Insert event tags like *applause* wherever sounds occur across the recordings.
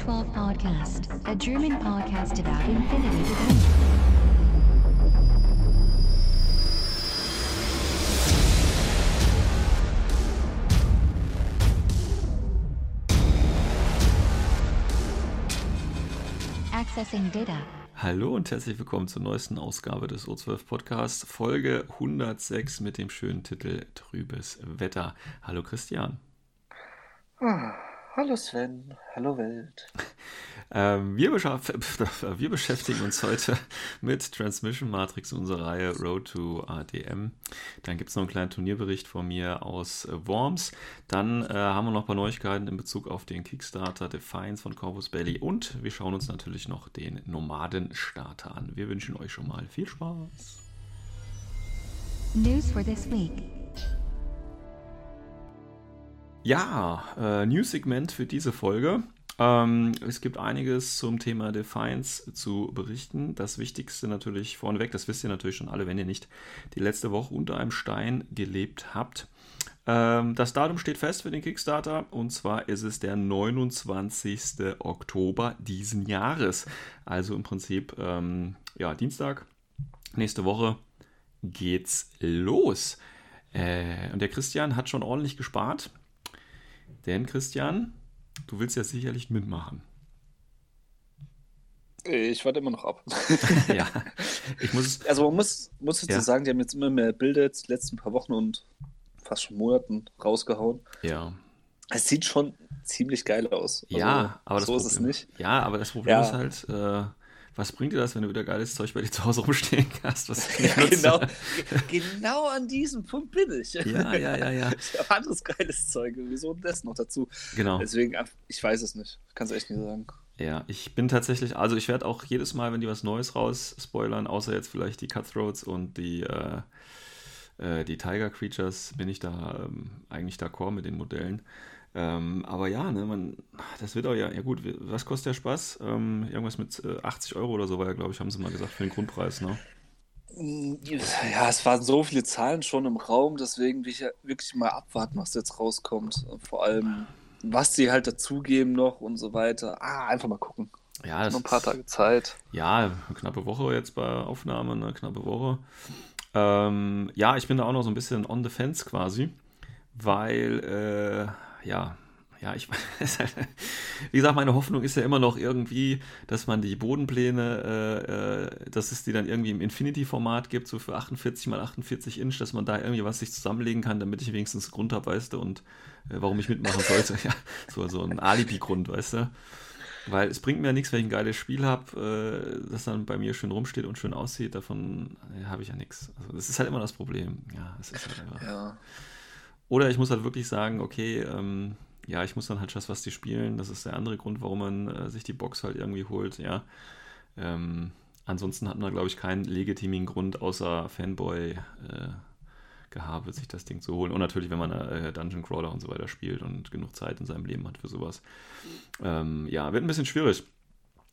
to the O12 Podcast, a German podcast about infinity. Accessing data. Hallo und herzlich willkommen zur neuesten Ausgabe des O12 Podcasts, Folge 106 mit dem schönen Titel Trübes Wetter. Hallo Christian. Ah, hallo Sven, hallo Welt. *laughs* Ähm, wir, *laughs* wir beschäftigen uns heute mit Transmission Matrix, unserer Reihe Road to ADM. Dann gibt es noch einen kleinen Turnierbericht von mir aus äh, Worms. Dann äh, haben wir noch ein paar Neuigkeiten in Bezug auf den Kickstarter Defiance von Corvus Belly und wir schauen uns natürlich noch den Nomadenstarter an. Wir wünschen euch schon mal viel Spaß. News for this week. Ja, äh, News-Segment für diese Folge. Ähm, es gibt einiges zum Thema Defiance zu berichten. Das Wichtigste natürlich vorneweg, das wisst ihr natürlich schon alle, wenn ihr nicht die letzte Woche unter einem Stein gelebt habt. Ähm, das Datum steht fest für den Kickstarter und zwar ist es der 29. Oktober diesen Jahres. Also im Prinzip, ähm, ja, Dienstag, nächste Woche geht's los. Äh, und der Christian hat schon ordentlich gespart. Denn Christian, du willst ja sicherlich mitmachen. Ich warte immer noch ab. *laughs* *laughs* ja, ich muss. Also man muss, muss dazu Ja. sagen, die haben jetzt immer mehr Bilder jetzt die letzten paar Wochen und fast schon Monaten rausgehauen. Ja, Es sieht schon ziemlich geil aus. Also, ja, aber das so Problem, ist es nicht. Ja, aber das Problem Ja. ist halt, äh, was bringt dir das, wenn du wieder geiles Zeug bei dir zu Hause rumstehen hast? Was du Ja, genau, ge- genau an diesem Punkt bin ich. Ja, ja, ja, ja. *laughs* Ich habe anderes geiles Zeug. Wieso das noch dazu? Genau. Deswegen, ich weiß es nicht. Ich kann es echt nicht sagen. Ja, ich bin tatsächlich, also ich werde auch jedes Mal, wenn die was Neues raus spoilern, außer jetzt vielleicht die Cutthroats und die, äh, äh, die Tiger Creatures, bin ich da ähm, eigentlich d'accord mit den Modellen. Ähm, aber ja, ne, man, das wird auch ja, ja gut, was kostet der Spaß? Ähm, irgendwas mit äh, 80 Euro oder so war ja, glaube ich, haben sie mal gesagt, für den Grundpreis, ne? Ja, es waren so viele Zahlen schon im Raum, deswegen will ich ja wirklich mal abwarten, was jetzt rauskommt. Vor allem, was sie halt dazugeben noch und so weiter. Ah, einfach mal gucken. Ja, das Noch ein paar Tage Zeit. Ja, eine knappe Woche jetzt bei Aufnahme, eine knappe Woche. Ähm, ja, ich bin da auch noch so ein bisschen on the fence quasi, weil, äh, ja, ja, ich *laughs* halt, wie gesagt, meine Hoffnung ist ja immer noch irgendwie, dass man die Bodenpläne, äh, äh, dass es die dann irgendwie im Infinity-Format gibt, so für 48 mal 48 Inch, dass man da irgendwie was sich zusammenlegen kann, damit ich wenigstens Grund habe, weißt du, und äh, warum ich mitmachen sollte. *laughs* Ja, so, so ein Alibi-Grund, weißt du. Weil es bringt mir ja nichts, wenn ich ein geiles Spiel habe, äh, das dann bei mir schön rumsteht und schön aussieht. Davon äh, habe ich ja nichts. Also das ist halt immer das Problem. Ja, es ist halt einfach. Ja. Oder ich muss halt wirklich sagen, okay, ähm, ja, ich muss dann halt Just was die spielen. Das ist der andere Grund, warum man äh, sich die Box halt irgendwie holt, ja. Ähm, ansonsten hat man, glaube ich, keinen legitimen Grund außer Fanboy äh, Gehabe, sich das Ding zu holen. Und natürlich, wenn man äh, Dungeon Crawler und so weiter spielt und genug Zeit in seinem Leben hat für sowas. Ähm, ja, wird ein bisschen schwierig.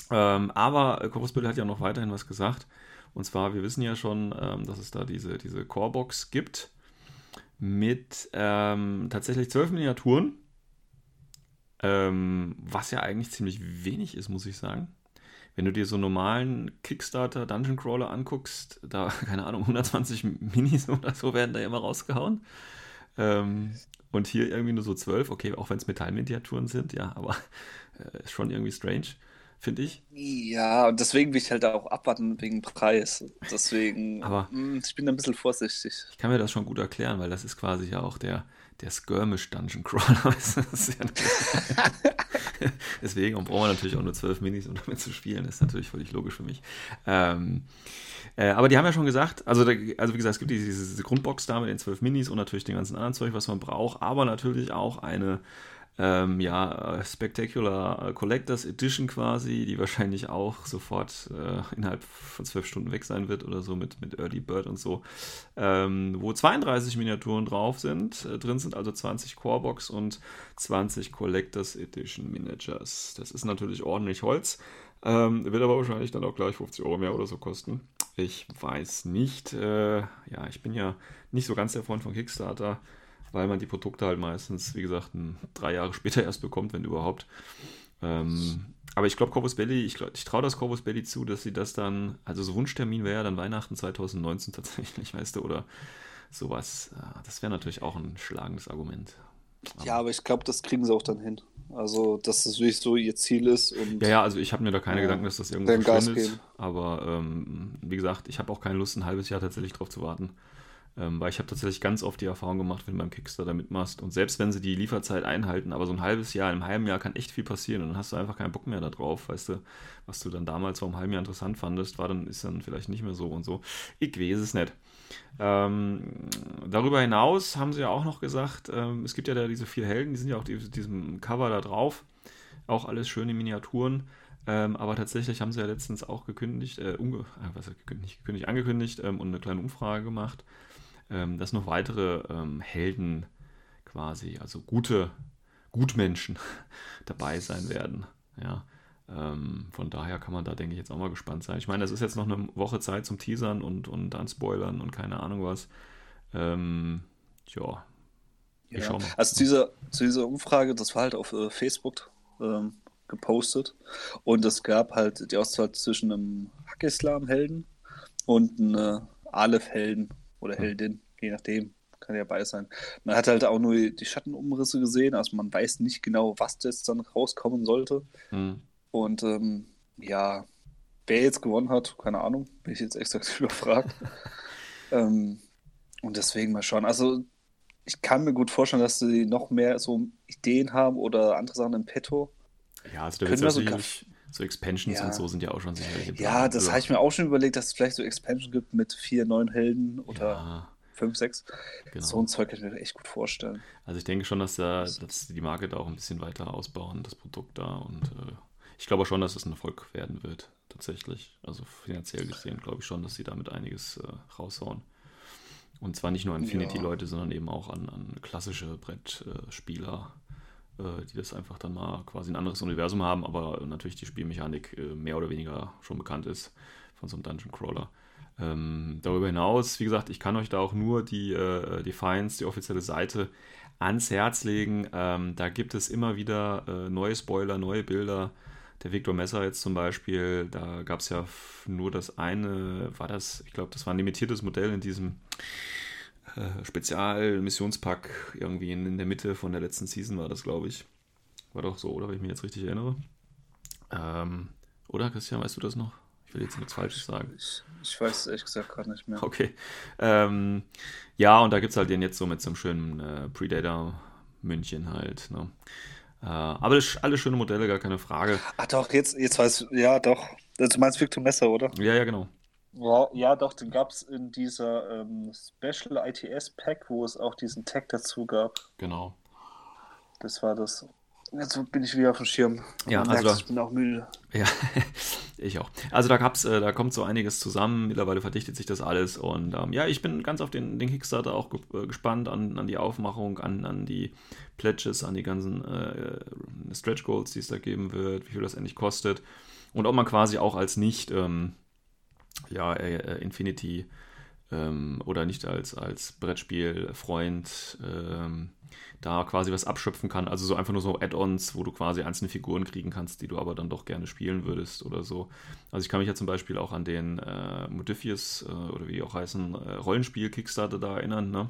Ähm, aber Corus Bill hat ja noch weiterhin was gesagt. Und zwar, wir wissen ja schon, ähm, dass es da diese, diese Core-Box gibt mit ähm, tatsächlich zwölf Miniaturen. Ähm, was ja eigentlich ziemlich wenig ist, muss ich sagen. Wenn du dir so normalen Kickstarter Dungeon Crawler anguckst, da, *laughs* keine Ahnung, 120 Minis oder so werden da immer rausgehauen. Ähm, und hier irgendwie nur so 12, okay, auch wenn es Metallminiaturen sind, ja, aber äh, ist schon irgendwie strange, finde ich. Ja, und deswegen will ich halt auch abwarten wegen Preis. Deswegen, Aber- mh, ich bin da ein bisschen vorsichtig. Ich kann mir das schon gut erklären, weil das ist quasi ja auch der, der Skirmish Dungeon Crawler. *laughs* ja *laughs* Deswegen und brauchen wir natürlich auch nur 12 Minis, um damit zu spielen. Das ist natürlich völlig logisch für mich. Ähm, äh, aber die haben ja schon gesagt, also, da, also wie gesagt, es gibt diese, diese Grundbox da mit den 12 Minis und natürlich den ganzen anderen Zeug, was man braucht, aber natürlich auch eine ähm, ja, äh, Spectacular Collectors Edition quasi, die wahrscheinlich auch sofort äh, innerhalb von zwölf Stunden weg sein wird oder so mit, mit Early Bird und so, ähm, wo 32 Miniaturen drauf sind. Äh, drin sind also 20 Corebox und 20 Collectors Edition Miniatures. Das ist natürlich ordentlich Holz, ähm, wird aber wahrscheinlich dann auch gleich 50 Euro mehr oder so kosten. Ich weiß nicht. Äh, ja, ich bin ja nicht so ganz der Freund von Kickstarter weil man die Produkte halt meistens, wie gesagt, drei Jahre später *laughs* erst bekommt, wenn überhaupt. Ähm, aber ich glaube, Corvus Belli, ich, glaub, ich traue das Corvus Belli zu, dass sie das dann, also so Wunschtermin wäre ja dann Weihnachten 2019 *laughs* tatsächlich, weißt du, oder sowas. Äh, das wäre natürlich auch ein schlagendes Argument. Ja, aber ich glaube, das kriegen sie auch dann hin. Also, dass das wirklich so ihr Ziel ist. Und Ja, ja, also ich habe mir da keine Ja, Gedanken, dass das irgendwo verschwindet. geben. Aber ähm, wie gesagt, ich habe auch keine Lust, ein halbes Jahr tatsächlich drauf zu warten. Ähm, weil ich habe tatsächlich ganz oft die Erfahrung gemacht, wenn du beim Kickstarter mitmachst und selbst wenn sie die Lieferzeit einhalten, aber so ein halbes Jahr, einem halben Jahr kann echt viel passieren und dann hast du einfach keinen Bock mehr da drauf, weißt du, was du dann damals vor einem halben Jahr interessant fandest, war dann, ist dann vielleicht nicht mehr so und so. Ich weiß es nicht. Ähm, darüber hinaus haben sie ja auch noch gesagt, ähm, es gibt ja da diese vier Helden, die sind ja auch die, diesem Cover da drauf. Auch alles schöne Miniaturen. Ähm, aber tatsächlich haben sie ja letztens auch gekündigt, äh, unge äh, was gekündigt, gekündigt, angekündigt ähm, und eine kleine Umfrage gemacht, ähm, dass noch weitere ähm, Helden quasi, also gute Gutmenschen *laughs* dabei sein werden. Ja. Ähm, von daher kann man da, denke ich, jetzt auch mal gespannt sein. Ich meine, das ist jetzt noch eine Woche Zeit zum Teasern und, und dann Spoilern und keine Ahnung was. Ähm, ja, ich Ja. mal. Also zu dieser, zu dieser Umfrage, das war halt auf äh, Facebook ähm, gepostet und es gab halt die Auswahl zwischen einem Hack-Islam-Helden und einem äh, Aleph-Helden oder Heldin, je nachdem, kann ja beides sein. Man hat halt auch nur die Schattenumrisse gesehen, also man weiß nicht genau, was jetzt dann rauskommen sollte. Hm. Und ähm, ja, wer jetzt gewonnen hat, keine Ahnung, bin ich jetzt exakt *laughs* überfragt. *laughs* ähm, und deswegen mal schauen. Also ich kann mir gut vorstellen, dass sie noch mehr so Ideen haben oder andere Sachen im Petto. Ja, also da Können wird wir ja so Expansions Ja. und so sind ja auch schon sicherlich. Ja, das Also, habe ich mir auch schon überlegt, dass es vielleicht so Expansion gibt mit vier neuen Helden oder Ja, fünf, sechs. genau. So ein Zeug kann ich mir echt gut vorstellen. Also ich denke schon, dass, da, dass die Marke da auch ein bisschen weiter ausbauen, das Produkt da. Und äh, ich glaube schon, dass es ein Erfolg werden wird, tatsächlich. Also finanziell gesehen glaube ich schon, dass sie damit einiges äh, raushauen. Und zwar nicht nur an Ja. Infinity-Leute, sondern eben auch an, an klassische Brettspieler, äh, die das einfach dann mal quasi ein anderes Universum haben, aber natürlich die Spielmechanik äh, mehr oder weniger schon bekannt ist von so einem Dungeon Crawler. Ähm, darüber hinaus, wie gesagt, ich kann euch da auch nur die äh, Defiance, die offizielle Seite, ans Herz legen. Ähm, da gibt es immer wieder äh, neue Spoiler, neue Bilder. Der Victor Messer jetzt zum Beispiel, da gab es ja nur das eine, war das, ich glaube, das war ein limitiertes Modell in diesem äh, Spezial-Missionspack irgendwie in, in der Mitte von der letzten Season war das, glaube ich. War doch so, oder? Wenn ich mich jetzt richtig erinnere. Ähm, oder, Christian, weißt du das noch? Ich will jetzt nichts Falsches sagen. Ich, ich weiß es ehrlich gesagt gerade nicht mehr. Okay. Ähm, ja, und da gibt es halt den jetzt so mit so einem schönen äh, Predator-München halt. Ne? Äh, aber das, alle schöne Modelle, gar keine Frage. Ach doch, jetzt, jetzt weiß ja doch. Du meinst Victor Messer, oder? Ja, ja, genau. Ja, ja, doch, den gab es in dieser ähm, Special ITS Pack, wo es auch diesen Tag dazu gab. Genau. Das war das. Jetzt bin ich wieder auf dem Schirm. Ja, also merkt, da- ich bin auch müde. Ja, *laughs* ich auch. Also da gab's, äh, da kommt so einiges zusammen. Mittlerweile verdichtet sich das alles. Und ähm, ja, ich bin ganz auf den, den Kickstarter auch ge äh, gespannt, an, an die Aufmachung, an, an die Pledges, an die ganzen äh, Stretch Goals, die es da geben wird, wie viel das endlich kostet. Und ob man quasi auch als nicht ähm, ja, äh, äh, Infinity ähm, oder nicht als, als Brettspielfreund ähm, da quasi was abschöpfen kann. Also so einfach nur so Add-ons, wo du quasi einzelne Figuren kriegen kannst, die du aber dann doch gerne spielen würdest oder so. Also ich kann mich ja zum Beispiel auch an den äh, Modifius äh, oder wie die auch heißen, äh, Rollenspiel-Kickstarter da erinnern. Ne?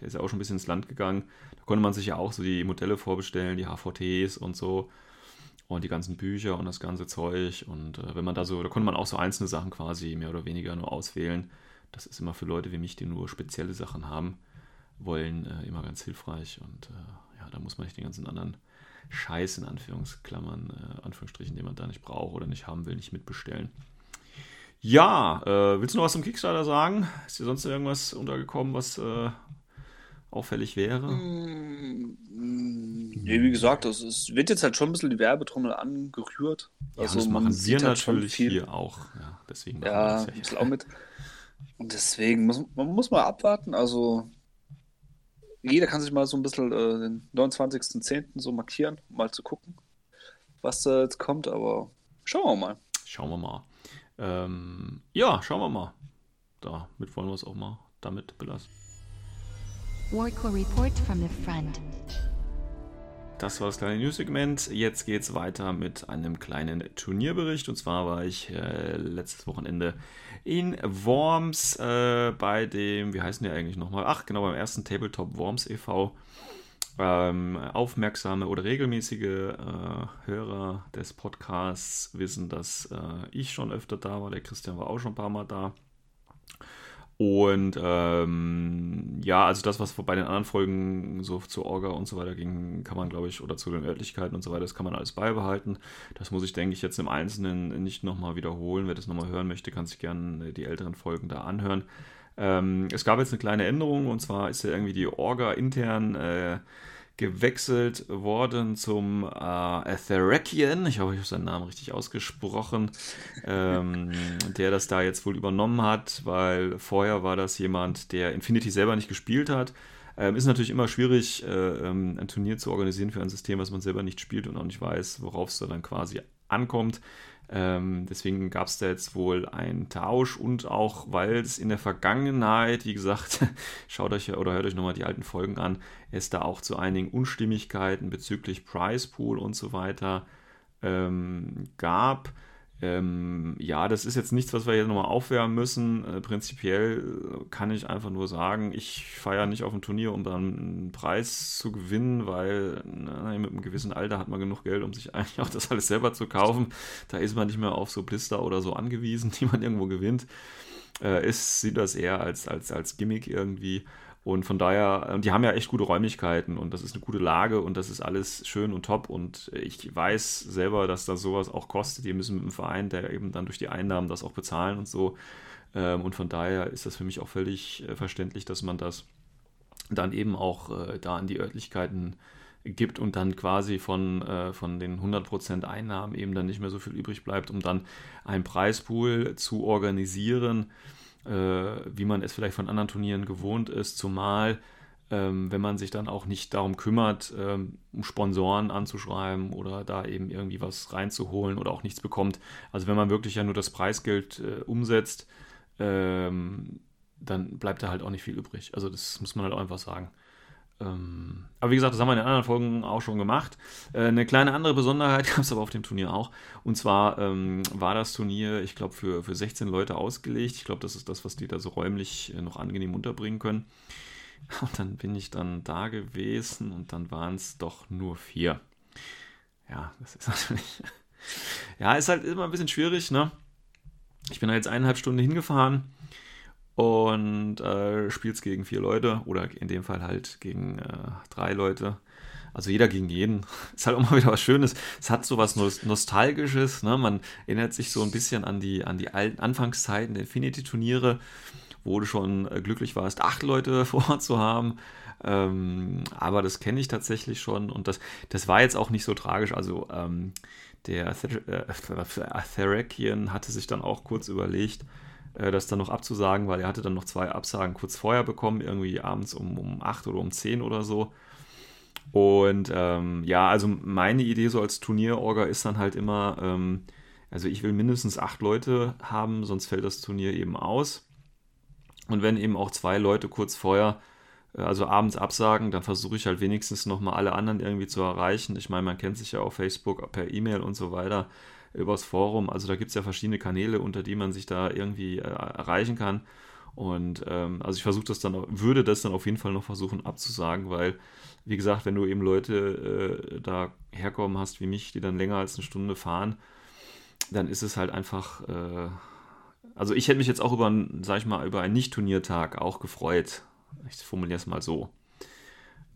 Der ist ja auch schon ein bisschen ins Land gegangen. Da konnte man sich ja auch so die Modelle vorbestellen, die HVTs und so und die ganzen Bücher und das ganze Zeug. Und äh, wenn man da so, da konnte man auch so einzelne Sachen quasi mehr oder weniger nur auswählen. Das ist immer für Leute wie mich, die nur spezielle Sachen haben wollen, äh, immer ganz hilfreich. Und äh, ja, da muss man nicht den ganzen anderen Scheiß in Anführungsklammern, äh, Anführungsstrichen, den man da nicht braucht oder nicht haben will, nicht mitbestellen. Ja, äh, willst du noch was zum Kickstarter sagen? Ist dir sonst irgendwas untergekommen, was äh, auffällig wäre? Mm, Nee, wie gesagt, es, es wird jetzt halt schon ein bisschen die Werbetrommel angerührt. Ja, Also das machen wir halt natürlich viel. hier auch. Ja, deswegen machen wir Ja, das ein bisschen auch mit. Und deswegen muss man muss mal abwarten. Also jeder kann sich mal so ein bisschen äh, den 29.10. so markieren, um mal zu gucken, was da jetzt kommt. Aber schauen wir mal. Schauen wir mal. Ähm, ja, schauen wir mal. Damit wollen wir es auch mal damit belassen. Warcore report from the front. das war das kleine News-Segment. Jetzt geht es weiter mit einem kleinen Turnierbericht. Und zwar war ich äh, letztes Wochenende in Worms äh, bei dem, wie heißen die eigentlich nochmal? Ach, genau, beim ersten Tabletop Worms e.V. Ähm, aufmerksame oder regelmäßige äh, Hörer des Podcasts wissen, dass äh, ich schon öfter da war. Der Christian war auch schon ein paar Mal da. Und ähm, ja, also das, was bei den anderen Folgen so zu Orga und so weiter ging, kann man, glaube ich, oder zu den Örtlichkeiten und so weiter, das kann man alles beibehalten. Das muss ich, denke ich, jetzt im Einzelnen nicht nochmal wiederholen. Wer das nochmal hören möchte, kann sich gerne die älteren Folgen da anhören. Ähm, es gab jetzt eine kleine Änderung und zwar ist ja irgendwie die Orga intern äh, gewechselt worden zum äh, Atherakian, ich hoffe, ich habe seinen Namen richtig ausgesprochen, ähm, der das da jetzt wohl übernommen hat, weil vorher war das jemand, der Infinity selber nicht gespielt hat. Ähm, ist natürlich immer schwierig, äh, ähm, ein Turnier zu organisieren für ein System, was man selber nicht spielt und auch nicht weiß, worauf es da dann quasi ankommt. Ähm, deswegen gab es da jetzt wohl einen Tausch und auch, weil es in der Vergangenheit, wie gesagt, *laughs* schaut euch oder hört euch nochmal die alten Folgen an, es da auch zu einigen Unstimmigkeiten bezüglich Price Pool und so weiter ähm, gab. Ähm, ja, das ist jetzt nichts, was wir hier nochmal aufwärmen müssen. Äh, prinzipiell kann ich einfach nur sagen, ich feiere nicht auf dem Turnier, um dann einen Preis zu gewinnen, weil na, mit einem gewissen Alter hat man genug Geld, um sich *laughs* eigentlich auch das alles selber zu kaufen. Da ist man nicht mehr auf so Blister oder so angewiesen, *laughs* die man irgendwo gewinnt. Äh, ist, sieht das eher als, als, als Gimmick irgendwie. Und von daher, die haben ja echt gute Räumlichkeiten und das ist eine gute Lage und das ist alles schön und top. Und ich weiß selber, dass das sowas auch kostet. Die müssen mit dem Verein, der eben dann durch die Einnahmen das auch bezahlen und so. Ähm, und von daher ist das für mich auch völlig äh, verständlich, dass man das dann eben auch äh, da an die Örtlichkeiten gibt und dann quasi von, äh, von den 100% Einnahmen eben dann nicht mehr so viel übrig bleibt, um dann einen Preispool zu organisieren äh, wie man es vielleicht von anderen Turnieren gewohnt ist, zumal ähm, wenn man sich dann auch nicht darum kümmert, ähm, Sponsoren anzuschreiben oder da eben irgendwie was reinzuholen oder auch nichts bekommt. Also wenn man wirklich ja nur das Preisgeld äh, umsetzt, ähm, dann bleibt da halt auch nicht viel übrig. Also das muss man halt auch einfach sagen. Ähm, aber wie gesagt, das haben wir in den anderen Folgen auch schon gemacht. Äh, eine kleine andere Besonderheit *laughs* gab es aber auf dem Turnier auch. Und zwar ähm, war das Turnier, ich glaube, für, für 16 Leute ausgelegt. Ich glaube, das ist das, was die da so räumlich äh, noch angenehm unterbringen können. *laughs* Und dann bin ich dann da gewesen und dann waren es doch nur vier. Ja, das ist *laughs* natürlich. ja, ist halt immer ein bisschen schwierig, ne? Ich bin da jetzt eineinhalb Stunden hingefahren und äh, spielst gegen vier Leute oder in dem Fall halt gegen äh, drei Leute. Also jeder gegen jeden. *laughs* Ist halt auch mal wieder was Schönes. Es hat so was Nostalgisches. Ne? Man erinnert sich so ein bisschen an die, an die alten Anfangszeiten der Infinity-Turniere, wo du schon äh, glücklich warst, acht Leute *laughs* vor Ort zu haben. Ähm, aber das kenne ich tatsächlich schon und das, das war jetzt auch nicht so tragisch. Also ähm, der Atherakian hatte sich dann auch kurz überlegt, äh, das dann noch abzusagen, weil er hatte dann noch zwei Absagen kurz vorher bekommen, irgendwie abends um, um 8 oder um 10 oder so. Und ähm, ja, also meine Idee so als Turnierorga ist dann halt immer, ähm, also ich will mindestens acht Leute haben, sonst fällt das Turnier eben aus. Und wenn eben auch zwei Leute kurz vorher, äh, also abends absagen, dann versuche ich halt wenigstens nochmal alle anderen irgendwie zu erreichen. Ich meine, man kennt sich ja auf Facebook, per E-Mail und so weiter übers Forum. Also da gibt es ja verschiedene Kanäle, unter die man sich da irgendwie äh, erreichen kann. Und ähm, also ich versuche das dann, würde das dann auf jeden Fall noch versuchen abzusagen, weil, wie gesagt, wenn du eben Leute äh, da herkommen hast wie mich, die dann länger als eine Stunde fahren, dann ist es halt einfach, äh, also ich hätte mich jetzt auch über, sag ich mal, über einen Nicht-Turniertag auch gefreut. Ich formuliere es mal so.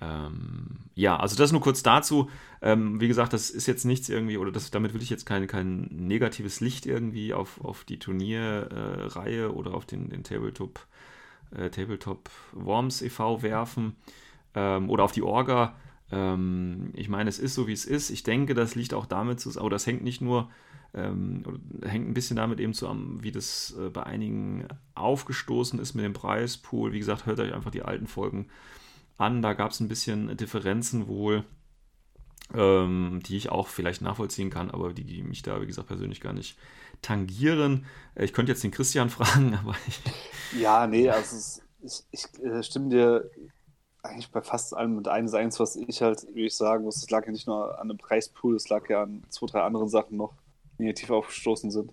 Ähm, ja, also das nur kurz dazu. Ähm, wie gesagt, das ist jetzt nichts irgendwie, oder das, damit will ich jetzt kein, kein negatives Licht irgendwie auf, auf die Turnierreihe äh, oder auf den, den Tabletop, äh, Tabletop Worms e.V. werfen ähm, oder auf die Orga. Ähm, ich meine, es ist so, wie es ist. Ich denke, das liegt auch damit zusammen, oder das hängt nicht nur, ähm, hängt ein bisschen damit eben zusammen, wie das äh, bei einigen aufgestoßen ist mit dem Preispool. Wie gesagt, hört euch einfach die alten Folgen an. Da gab es ein bisschen Differenzen wohl, ähm, die ich auch vielleicht nachvollziehen kann, aber die, die, mich da, wie gesagt, persönlich gar nicht tangieren. Äh, ich könnte jetzt den Christian *laughs* fragen, aber ich. Ja, nee, also ich, ich äh, stimme dir eigentlich bei fast allem mit eines eins, was ich halt, wie ich sagen muss, es lag ja nicht nur an dem Preispool, es lag ja an zwei, drei anderen Sachen noch, die negativ aufgestoßen sind.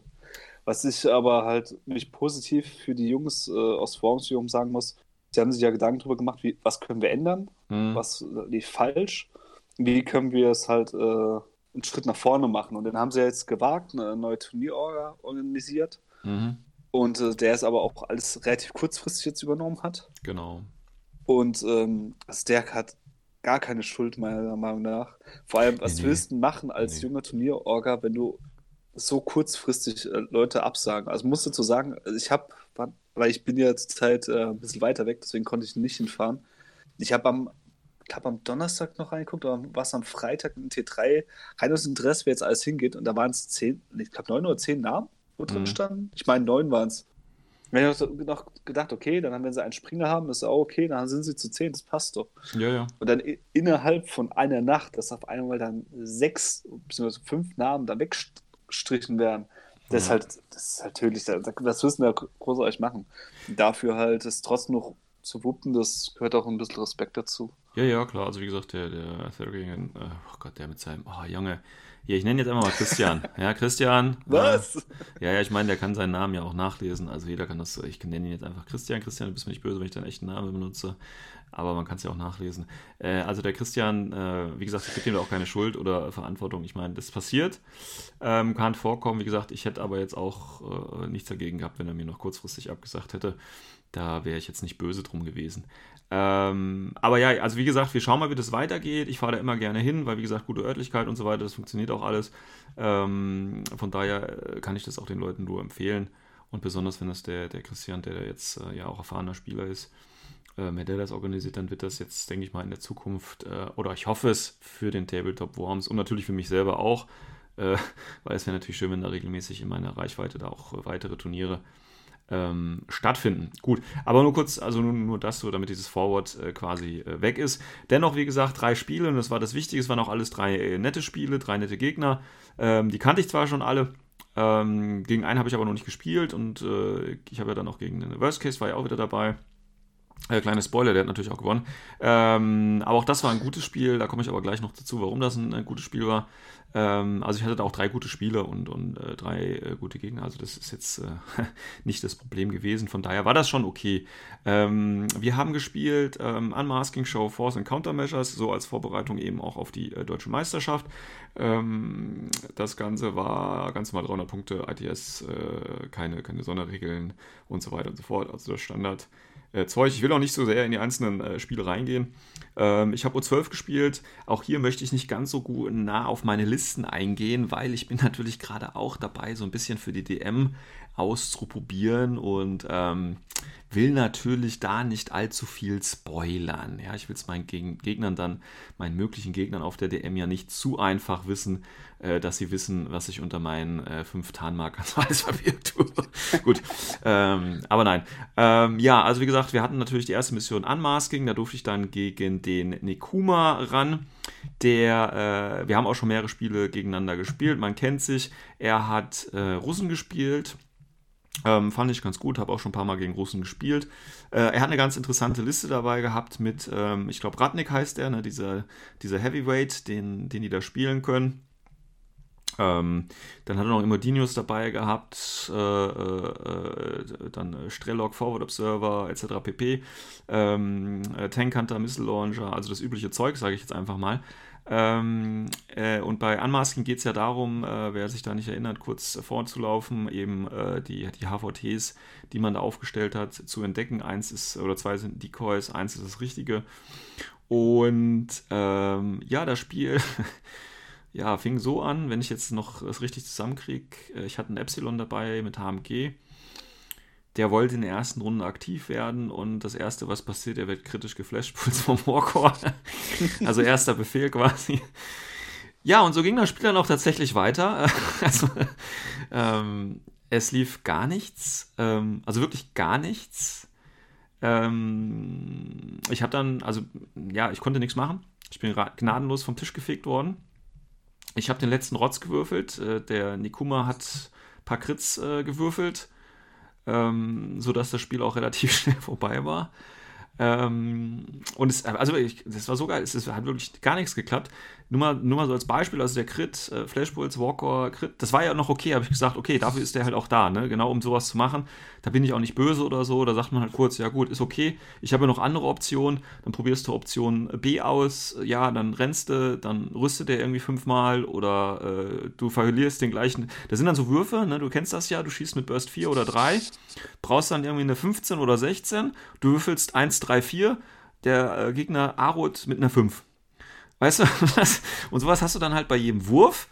Was ich aber halt mich positiv für die Jungs äh, aus Formsjugend sagen muss, sie haben sich ja Gedanken darüber gemacht, wie, was können wir ändern, Hm. was lief falsch, wie können wir es halt äh, einen Schritt nach vorne machen. Und den haben sie jetzt gewagt, eine neue Turnierorga organisiert. Mhm. Und äh, der es aber auch alles relativ kurzfristig jetzt übernommen hat. Genau. Und ähm, Sterk hat gar keine Schuld, meiner Meinung nach. Vor allem, was Nee, nee. willst du machen als Nee. junger Turnierorga, wenn du so kurzfristig äh, Leute absagen? Also musst du zu sagen, also ich habe, weil ich bin ja zurzeit äh, ein bisschen weiter weg, deswegen konnte ich nicht hinfahren. Ich habe am, glaube am Donnerstag noch reingeguckt, oder was am Freitag in T3, rein aus Interesse, wer jetzt alles hingeht. Und da waren es zehn, ich glaube neun oder zehn Namen, wo drin Mhm. standen. Ich meine, neun waren es. Wenn ich noch- noch gedacht, okay, dann haben wenn sie einen Springer haben, ist auch okay, dann sind sie zu zehn, das passt doch. Ja, ja. Und dann innerhalb von einer Nacht, dass auf einmal dann sechs bzw. fünf Namen dann weggestrichen werden, das ist Ja. halt, das ist halt tödlich. Das das müssen wir großartig machen. Dafür halt es trotzdem noch zu wuppen, das gehört auch ein bisschen Respekt dazu. Ja, ja, klar. Also wie gesagt, der, der Thurgingen, äh, oh Gott, der mit seinem, oh Junge. Hier, ich nenne jetzt einfach mal Christian. *laughs* Ja, Christian. Was? Ja, ja, ich meine, der kann seinen Namen ja auch nachlesen. Also jeder kann das. Ich nenne ihn jetzt einfach Christian. Christian, du bist mir nicht böse, wenn ich deinen echten Namen benutze. Aber man kann es ja auch nachlesen. Äh, also der Christian, äh, wie gesagt, ich gebe ihm da auch keine Schuld oder Verantwortung. Ich meine, das passiert. Ähm, kann vorkommen. Wie gesagt, ich hätte aber jetzt auch äh, nichts dagegen gehabt, wenn er mir noch kurzfristig abgesagt hätte. Da wäre ich jetzt nicht böse drum gewesen. Ähm, aber ja, also wie gesagt, wir schauen mal, wie das weitergeht. Ich fahre da immer gerne hin, weil wie gesagt, gute Örtlichkeit und so weiter, das funktioniert auch alles. Ähm, von daher äh, kann ich das auch den Leuten nur empfehlen. Und besonders, wenn das der, der Christian, der jetzt äh, ja auch erfahrener Spieler ist, äh, wenn der das organisiert, dann wird das jetzt, denke ich mal, in der Zukunft, äh, oder ich hoffe es, für den Tabletop Worms und natürlich für mich selber auch, äh, *laughs* weil es wäre natürlich schön, wenn da regelmäßig in meiner Reichweite da auch äh, weitere Turniere ähm, stattfinden. Gut, aber nur kurz, also nur, nur das so, damit dieses Forward äh, quasi äh, weg ist. Dennoch, wie gesagt, drei Spiele und das war das Wichtige. Es waren auch alles drei äh, nette Spiele, drei nette Gegner. Ähm, die kannte ich zwar schon alle. Ähm, gegen einen habe ich aber noch nicht gespielt und äh, ich habe ja dann auch gegen den Worst Case war ja auch wieder dabei. Äh, kleiner Spoiler, der hat natürlich auch gewonnen. Ähm, aber auch das war ein gutes Spiel, da komme ich aber gleich noch dazu, warum das ein, ein gutes Spiel war. Ähm, also ich hatte da auch drei gute Spiele und, und äh, drei äh, gute Gegner, also das ist jetzt äh, *laughs* nicht das Problem gewesen. Von daher war das schon okay. Ähm, wir haben gespielt ähm, Unmasking Show Force and Countermeasures, so als Vorbereitung eben auch auf die äh, deutsche Meisterschaft. Ähm, das Ganze war ganz mal 300 Punkte, ITS, äh, keine, keine Sonderregeln und so weiter und so fort. Also das Standard. Äh, Zeug. Ich will auch nicht so sehr in die einzelnen äh, Spiele reingehen. Ähm, ich habe U12 gespielt. Auch hier möchte ich nicht ganz so gut nah auf meine Listen eingehen, weil ich bin *laughs* natürlich gerade auch dabei, so ein bisschen für die DM auszuprobieren und ähm, will natürlich da nicht allzu viel spoilern. Ja, ich will es meinen Geg Gegnern dann, meinen möglichen Gegnern auf der DM ja nicht zu einfach wissen, äh, dass sie wissen, was ich unter meinen äh, fünf Tarnmarkern *laughs* verwirrt tue. *laughs* Gut, ähm, aber nein. Ähm, ja, also wie gesagt, wir hatten natürlich die erste Mission Unmasking, da durfte ich dann gegen den Nekuma ran. Der, äh, wir haben auch schon mehrere Spiele gegeneinander gespielt, man kennt sich. Er hat äh, Russen gespielt, ähm, fand ich ganz gut, habe auch schon ein paar Mal gegen Russen gespielt. Äh, er hat eine ganz interessante Liste dabei gehabt mit, ähm, ich glaube, Radnik heißt er, ne, dieser, dieser Heavyweight, den, den die da spielen können. Ähm, dann hat er noch Imodinius dabei gehabt, äh, äh, dann äh, Strelok, Forward Observer etc. pp. Ähm, äh, Tank Hunter, Missile Launcher, also das übliche Zeug, sage ich jetzt einfach mal. Ähm, äh, und bei Unmasking geht es ja darum, äh, wer sich da nicht erinnert, kurz vorzulaufen, eben äh, die, die HVTs, die man da aufgestellt hat, zu entdecken. Eins ist, oder zwei sind Decoys, eins ist das Richtige. Und ähm, ja, das Spiel *laughs* ja, fing so an, wenn ich jetzt noch das richtig zusammenkriege. Ich hatte einen Epsilon dabei mit HMG. Der wollte in der ersten Runde aktiv werden und das erste, was passiert, er wird kritisch geflasht, *laughs* Puls vom Warcore. Also erster Befehl quasi. Ja, und so ging das Spiel dann auch tatsächlich weiter. *laughs* Also, ähm, es lief gar nichts, ähm, also wirklich gar nichts. Ähm, ich habe dann, also ja, ich konnte nichts machen. Ich bin gnadenlos vom Tisch gefegt worden. Ich habe den letzten Rotz gewürfelt. Äh, der Nikuma hat ein paar Crits äh, gewürfelt, ähm, sodass das Spiel auch relativ *laughs* schnell vorbei war. Ähm, und es, also ich, das war so geil, es, es hat wirklich gar nichts geklappt. Nur mal, nur mal so als Beispiel, also der Crit, äh, Flashbulls, Walker, Crit, das war ja noch okay, habe ich gesagt, okay, dafür ist der halt auch da, ne? Genau um sowas zu machen. Da bin ich auch nicht böse oder so. Da sagt man halt kurz, ja gut, ist okay. Ich habe ja noch andere Optionen. Dann probierst du Option B aus, ja, dann rennst du, dann rüstet der irgendwie fünfmal oder äh, du verlierst den gleichen. Das sind dann so Würfe, ne? Du kennst das ja, du schießt mit Burst 4 oder 3, brauchst dann irgendwie eine 15 oder 16, du würfelst 1, 3, 4, der äh, Gegner Arut mit einer 5. Weißt du, *laughs* und sowas hast du dann halt bei jedem Wurf.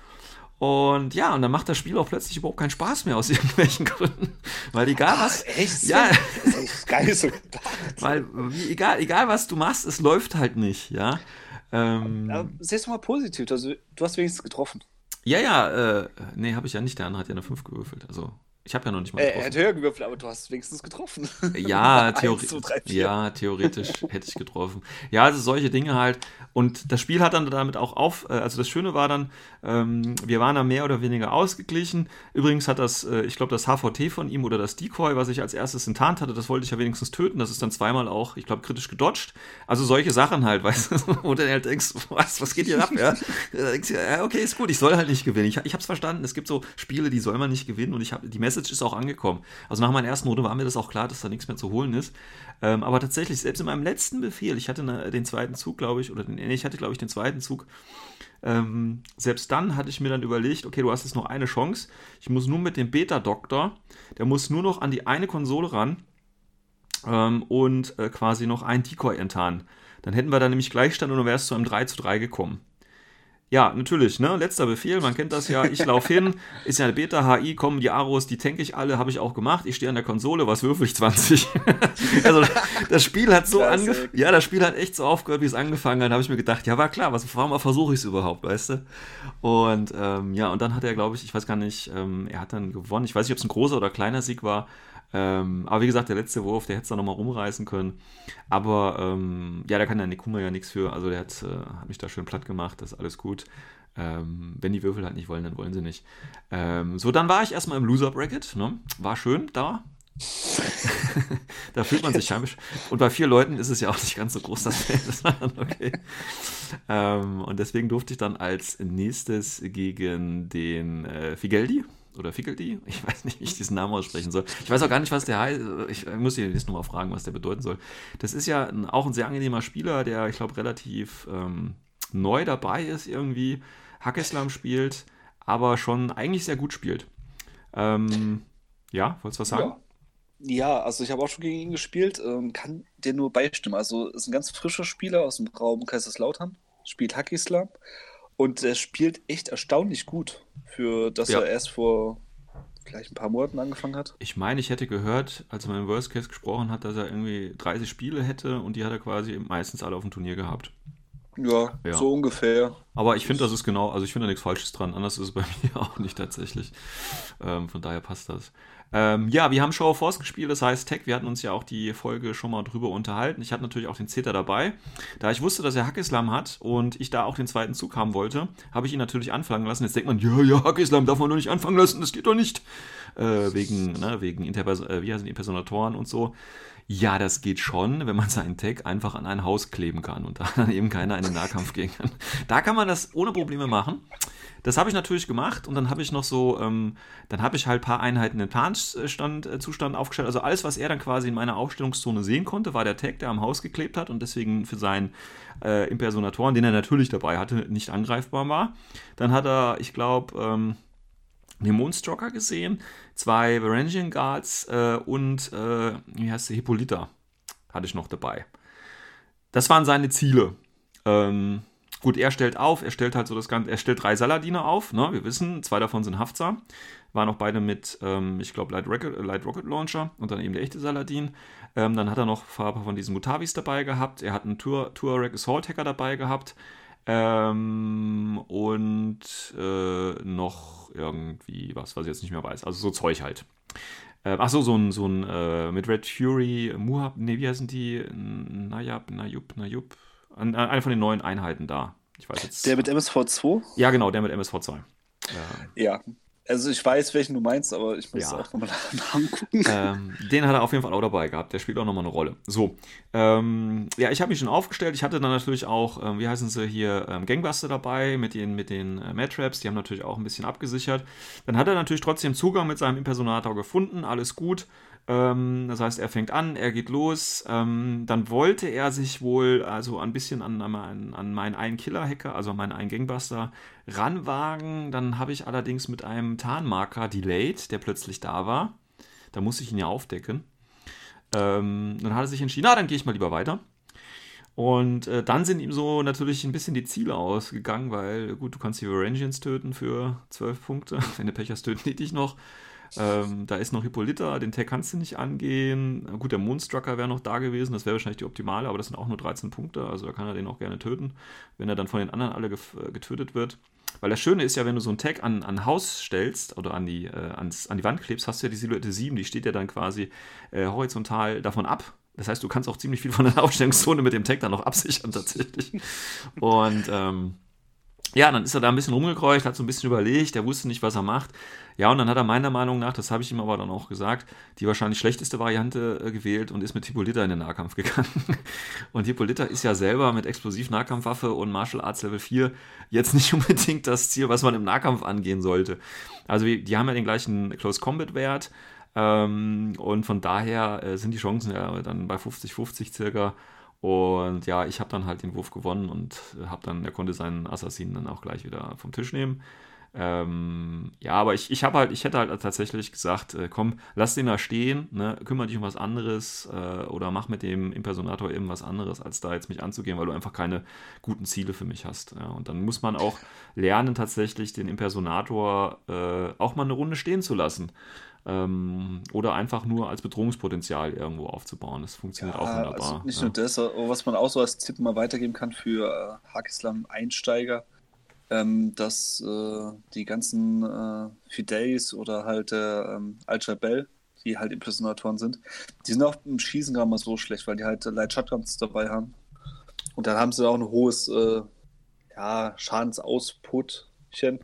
Und ja, und dann macht das Spiel auch plötzlich überhaupt keinen Spaß mehr aus *laughs* irgendwelchen Gründen. Weil egal was. Ach, echt? Ja. Das *laughs* ist geil so. Weil, egal, egal was du machst, es läuft halt nicht, ja. Ähm, Ja, siehst du mal positiv, also du hast wenigstens getroffen. ja, ja, äh, nee, habe ich ja nicht. Der andere hat ja eine 5 gewürfelt. Also, ich habe ja noch nicht mal Äh, er getroffen. hat höher gewürfelt, aber du hast wenigstens getroffen. *laughs* Ja, *laughs* theori ja, theoretisch *laughs* hätte ich getroffen. Ja, also solche Dinge halt. Und das Spiel hat dann damit auch auf, äh, also das Schöne war dann, ähm, wir waren da mehr oder weniger ausgeglichen. Übrigens hat das, äh, ich glaube, das HVT von ihm oder das Decoy, was ich als erstes enttarnt hatte, das wollte ich ja wenigstens töten. Das ist dann zweimal auch, ich glaube, kritisch gedodged. Also solche Sachen halt, weißt du, wo du halt denkst, was, was geht hier ab, ja? Ja, okay, ist gut, ich soll halt nicht gewinnen. Ich, ich habe es verstanden, es gibt so Spiele, die soll man nicht gewinnen und ich habe, die Message ist auch angekommen. Also nach meiner ersten Runde war mir das auch klar, dass da nichts mehr zu holen ist. Ähm, aber tatsächlich, selbst in meinem letzten Befehl, ich hatte eine, den zweiten Zug, glaube ich, oder den, nee, ich hatte, glaube ich, den zweiten Zug. Ähm, selbst dann hatte ich mir dann überlegt, okay, du hast jetzt noch eine Chance. Ich muss nur mit dem Beta-Doktor, der muss nur noch an die eine Konsole ran ähm, und äh, quasi noch ein Decoy enttarnen. Dann hätten wir da nämlich Gleichstand und dann wärst du zu einem 3 zu 3 gekommen. Ja, natürlich, ne? Letzter Befehl, man kennt das ja. Ich laufe hin, *laughs* ist ja eine Beta-HI, kommen die Aros, die tanke ich alle, habe ich auch gemacht. Ich stehe an der Konsole, was würfel ich 20? *laughs* also, das Spiel hat so angefangen. Ja, das Spiel hat echt so aufgehört, wie es angefangen hat. Da habe ich mir gedacht, ja, war klar, was, warum versuche ich es überhaupt, weißt du? Und ähm, ja, und dann hat er, glaube ich, ich weiß gar nicht, ähm, er hat dann gewonnen. Ich weiß nicht, ob es ein großer oder kleiner Sieg war. Ähm, aber wie gesagt, der letzte Wurf, der hätte es dann nochmal rumreißen können. Aber ähm, ja, da kann der Nekuma ja nichts für. Also der hat, äh, hat mich da schön platt gemacht, das ist alles gut. Ähm, wenn die Würfel halt nicht wollen, dann wollen sie nicht. Ähm, so, dann war ich erstmal im Loser-Bracket. Ne? War schön da. *laughs* da fühlt man sich heimisch. Und bei vier Leuten ist es ja auch nicht ganz so groß, das Feld. Das war. Ähm, und deswegen durfte ich dann als nächstes gegen den äh, Figeldi oder Fickeldi, ich weiß nicht, wie ich diesen Namen aussprechen soll. Ich weiß auch gar nicht, was der heißt. Ich muss ihn jetzt nochmal fragen, was der bedeuten soll. Das ist ja ein, auch ein sehr angenehmer Spieler, der, ich glaube, relativ ähm, neu dabei ist irgendwie. Hackeslam spielt, aber schon eigentlich sehr gut spielt. Ähm, ja, wolltest du was sagen? Ja. Ja, also ich habe auch schon gegen ihn gespielt, ähm, kann dir nur beistimmen. Also ist ein ganz frischer Spieler aus dem Raum Kaiserslautern, spielt Hackislam und er spielt echt erstaunlich gut, für dass Ja. er erst vor vielleicht ein paar Monaten angefangen hat. Ich meine, ich hätte gehört, als er mal im Worst Case gesprochen hat, dass er irgendwie 30 Spiele hätte und die hat er quasi meistens alle auf dem Turnier gehabt. Ja, Ja. so ungefähr. Aber ich finde, das ist genau, also ich finde da nichts Falsches dran. Anders ist es bei *laughs* mir auch nicht tatsächlich. Ähm, von daher passt das. Ähm, ja, wir haben Show of Force gespielt, das heißt Tech. Wir hatten uns ja auch die Folge schon mal drüber unterhalten. Ich hatte natürlich auch den Zeta dabei. Da ich wusste, dass er Hackislam hat und ich da auch den zweiten Zug haben wollte, habe ich ihn natürlich anfangen lassen. Jetzt denkt man, ja, ja, Hackislam darf man doch nicht anfangen lassen, das geht doch nicht. Äh, wegen, ne, wegen Interpers äh, wie heißen die Impersonatoren und so. Ja, das geht schon, wenn man seinen Tag einfach an ein Haus kleben kann und *laughs* da dann eben keiner in den Nahkampf gehen kann. Da kann man das ohne Probleme machen. Das habe ich natürlich gemacht und dann habe ich noch so, ähm, dann habe ich halt ein paar Einheiten in Tarnzustand äh, aufgestellt. Also alles, was er dann quasi in meiner Aufstellungszone sehen konnte, war der Tag, der am Haus geklebt hat und deswegen für seinen äh, Impersonatoren, den er natürlich dabei hatte, nicht angreifbar war. Dann hat er, ich glaube, ähm, den Mondstalker gesehen, zwei Varangian Guards äh, und, äh, wie heißt der, Hippolyta hatte ich noch dabei. Das waren seine Ziele. Ähm, gut, er stellt auf, er stellt halt so das Ganze, er stellt drei Saladiner auf, ne? wir wissen, zwei davon sind Haftsar, waren auch beide mit, ähm, ich glaube, Light, Rocket- Light Rocket Launcher und dann eben der echte Saladin. Ähm, dann hat er noch ein paar von diesen Mutavis dabei gehabt, er hat einen Tour, Touareg Assault Hacker dabei gehabt ähm, und äh, noch irgendwie was, was ich jetzt nicht mehr weiß. Also so Zeug halt. Äh, Achso, so ein, so ein äh, mit Red Fury, Muhab, ne, wie heißen die? Nayab, Nayub, Nayub. An- an- Eine von den neuen Einheiten da. Ich weiß jetzt. Der mit MSV2? ja, genau, der mit MSV2. Äh, Ja. Also ich weiß, welchen du meinst, aber ich muss Ja. auch nochmal nachgucken. Ähm, den hat er auf jeden Fall auch dabei gehabt. Der spielt auch nochmal eine Rolle. So, ähm, ja, ich habe mich schon aufgestellt. Ich hatte dann natürlich auch, ähm, wie heißen sie hier, ähm, Gangbuster dabei mit den, mit den äh, Mad-Traps. Die haben natürlich auch ein bisschen abgesichert. Dann hat er natürlich trotzdem Zugang mit seinem Impersonator gefunden. Alles gut. Ähm, das heißt, er fängt an, er geht los. Ähm, dann wollte er sich wohl also ein bisschen an, an, an meinen einen Killer-Hacker, also an meinen einen Gangbuster, ranwagen. Dann habe ich allerdings mit einem Tarnmarker delayed, der plötzlich da war. Da musste ich ihn ja aufdecken. Ähm, dann hat er sich entschieden, na, dann gehe ich mal lieber weiter. Und äh, dann sind ihm so natürlich ein bisschen die Ziele ausgegangen, weil, gut, du kannst die Varangians töten für 12 Punkte. *laughs* Wenn du Pech hast, töten die dich noch. Ähm, da ist noch Hippolyta, den Tag kannst du nicht angehen. Gut, der Moonstrucker wäre noch da gewesen, das wäre wahrscheinlich die optimale, aber das sind auch nur 13 Punkte, also da kann er den auch gerne töten, wenn er dann von den anderen alle äh, getötet wird. Weil das Schöne ist ja, wenn du so einen Tag an ein Haus stellst oder an die, äh, ans, an die Wand klebst, hast du ja die Silhouette 7, die steht ja dann quasi äh, horizontal davon ab. Das heißt, du kannst auch ziemlich viel von der *laughs* Aufstellungszone mit dem Tag dann noch absichern tatsächlich. Und ähm, ja, dann ist er da ein bisschen rumgekreucht, hat so ein bisschen überlegt, er wusste nicht, was er macht. Ja, und dann hat er meiner Meinung nach, das habe ich ihm aber dann auch gesagt, die wahrscheinlich schlechteste Variante äh, gewählt und ist mit Hippolyta in den Nahkampf *laughs* gegangen. Und Hippolyta ist ja selber mit Explosiv-Nahkampfwaffe und Martial Arts Level 4 jetzt nicht *laughs* unbedingt das Ziel, was man im Nahkampf angehen sollte. Also die haben ja den gleichen Close-Combat-Wert ähm, und von daher äh, sind die Chancen ja dann bei 50-50 circa. Und ja, ich habe dann halt den Wurf gewonnen und habe dann, er konnte seinen Assassinen dann auch gleich wieder vom Tisch nehmen. Ähm, ja, aber ich, ich habe halt, ich hätte halt tatsächlich gesagt, äh, komm, lass den da stehen, ne, kümmere dich um was anderes äh, oder mach mit dem Impersonator eben was anderes, als da jetzt mich anzugehen, weil du einfach keine guten Ziele für mich hast. Ja. Und dann muss man auch *laughs* lernen, tatsächlich den Impersonator äh, auch mal eine Runde stehen zu lassen. Ähm, oder einfach nur als Bedrohungspotenzial irgendwo aufzubauen. Das funktioniert auch wunderbar. also nicht ja. nur das, was man auch so als Tipp mal weitergeben kann für äh, Hakislam-Einsteiger, ähm, dass äh, die ganzen äh, Fidelis oder halt der ähm, Al-Jabel, die halt Impersonatoren sind, die sind auch im Schießen gar mal so schlecht, weil die halt äh, Light Shotguns dabei haben. Und dann haben sie auch ein hohes äh, ja, Schadensausputtchen,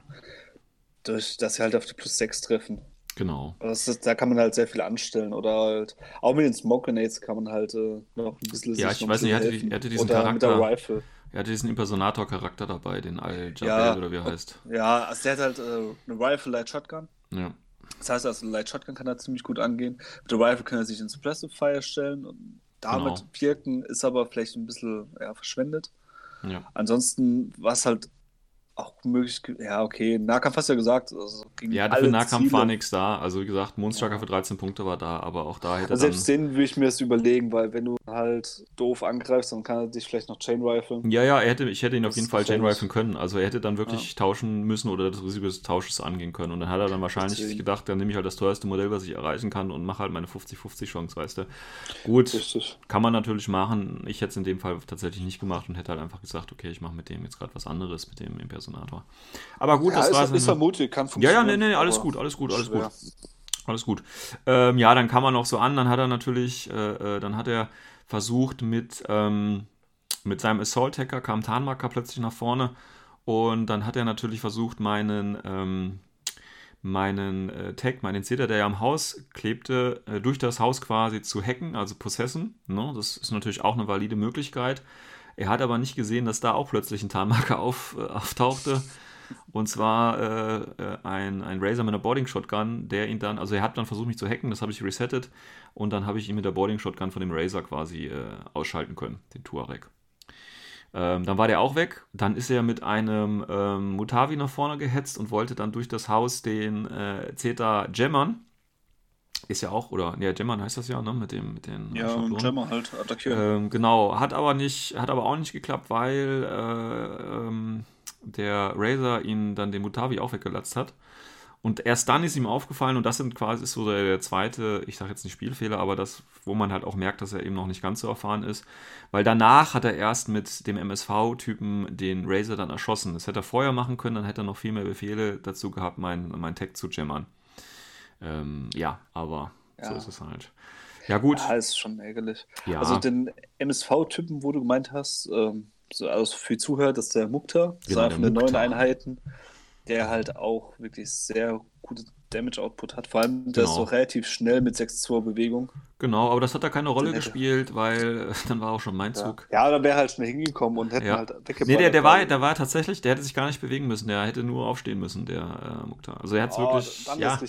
durch dass sie halt auf die plus 6 treffen. Genau. Ist, da kann man halt sehr viel anstellen. Oder halt, auch mit den Smoke Grenades kann man halt äh, noch ein bisschen Ja, ich weiß nicht, er hatte, er hatte diesen Oder mit der Charakter. Rifle. Er hatte diesen Impersonator-Charakter dabei, den Al-Jabel Ja. oder wie er heißt. Ja, also der hat halt äh, eine Rifle Light Shotgun. Ja. Das heißt, also Light Shotgun kann er ziemlich gut angehen. Mit der Rifle kann er sich ins Suppressive Fire stellen und damit Genau. wirken, ist aber vielleicht ein bisschen ja, verschwendet. ja. Ansonsten, was halt auch möglich, ge- ja, okay, Nahkampf hast du ja gesagt. Also Ja, alle für Nahkampf Ziele. war nichts da. Also wie gesagt, Moonstrucker Ja. für 13 Punkte war da, aber auch da hätte er Also selbst den würde ich mir das überlegen, weil wenn du halt doof angreifst, dann kann er dich vielleicht noch Chain Rifle. Ja, ja, er hätte, ich hätte ihn auf Das jeden Fall Chain. Riflen können. Also er hätte dann wirklich tauschen müssen oder das Risiko des Tausches angehen können. Und dann hat er dann wahrscheinlich Deswegen. gedacht, dann nehme ich halt das teuerste Modell, was ich erreichen kann und mache halt meine 50-50 Chance, weißt du. Gut, Richtig. kann man natürlich machen. Ich hätte es in dem Fall tatsächlich nicht gemacht und hätte halt einfach gesagt, okay, ich mache mit dem jetzt gerade was anderes, mit dem Impersonator. Aber gut, ja, das ist, war ist vermutlich, kann Ja, funktionieren. ja, nee, nee, alles gut, alles gut, alles schwer. gut. Alles gut. Ähm, ja, dann kam er noch so an, dann hat er natürlich, äh, äh, dann hat er versucht mit, ähm, mit seinem Assault-Hacker, kam Tarnmarker plötzlich nach vorne und dann hat er natürlich versucht, meinen, ähm, meinen äh, Tag, meinen Zeder, der ja am Haus klebte, äh, durch das Haus quasi zu hacken, also possessen. Ne? Das ist natürlich auch eine valide Möglichkeit. Er hat aber nicht gesehen, dass da auch plötzlich ein Tarnmarker auf, äh, auftauchte. Und zwar äh, äh, ein, ein Razer mit einer Boarding Shotgun, der ihn dann, also er hat dann versucht, mich zu hacken, das habe ich resettet und dann habe ich ihn mit der Boarding Shotgun von dem Razer quasi äh, ausschalten können, den Tuareg. Ähm, dann war der auch weg. Dann ist er mit einem ähm, Mutavi nach vorne gehetzt und wollte dann durch das Haus den äh, Zeta jammern. Ist ja auch, oder, ja, jammern heißt das ja, ne, mit dem, mit den Ja, Schablonen. und Jammer halt attackieren. Ähm, genau, hat aber nicht, hat aber auch nicht geklappt, weil äh, ähm, der Razer ihn dann den Mutavi auch weggelatzt hat. Und erst dann ist ihm aufgefallen, und das sind quasi ist so der, der zweite, ich sage jetzt nicht Spielfehler, aber das, wo man halt auch merkt, dass er eben noch nicht ganz so erfahren ist. Weil danach hat er erst mit dem MSV-Typen den Razer dann erschossen. Das hätte er vorher machen können, dann hätte er noch viel mehr Befehle dazu gehabt, mein, mein Tag zu jammern. Ähm, ja, aber so Ja. ist es halt. Ja, gut. Ja, ist schon ärgerlich. Ja. Also den MSV-Typen, wo du gemeint hast, ähm, so, also für die Zuhörer, das ist der Mukta, das ist Genau, einer der von den neuen. Einheiten. der halt auch wirklich sehr gute Damage-Output hat. Vor allem, der genau. ist so relativ schnell mit 6-2 Bewegung. Genau, aber das hat da keine Rolle gespielt, weil äh, dann war auch schon mein Zug. Ja, ja dann wäre halt schnell hingekommen und hätte ja. halt weggeballert. Nee, der, der, war, der war tatsächlich, der hätte sich gar nicht bewegen müssen, der hätte nur aufstehen müssen, der äh, Mukta. Also er hat es oh, wirklich, ja,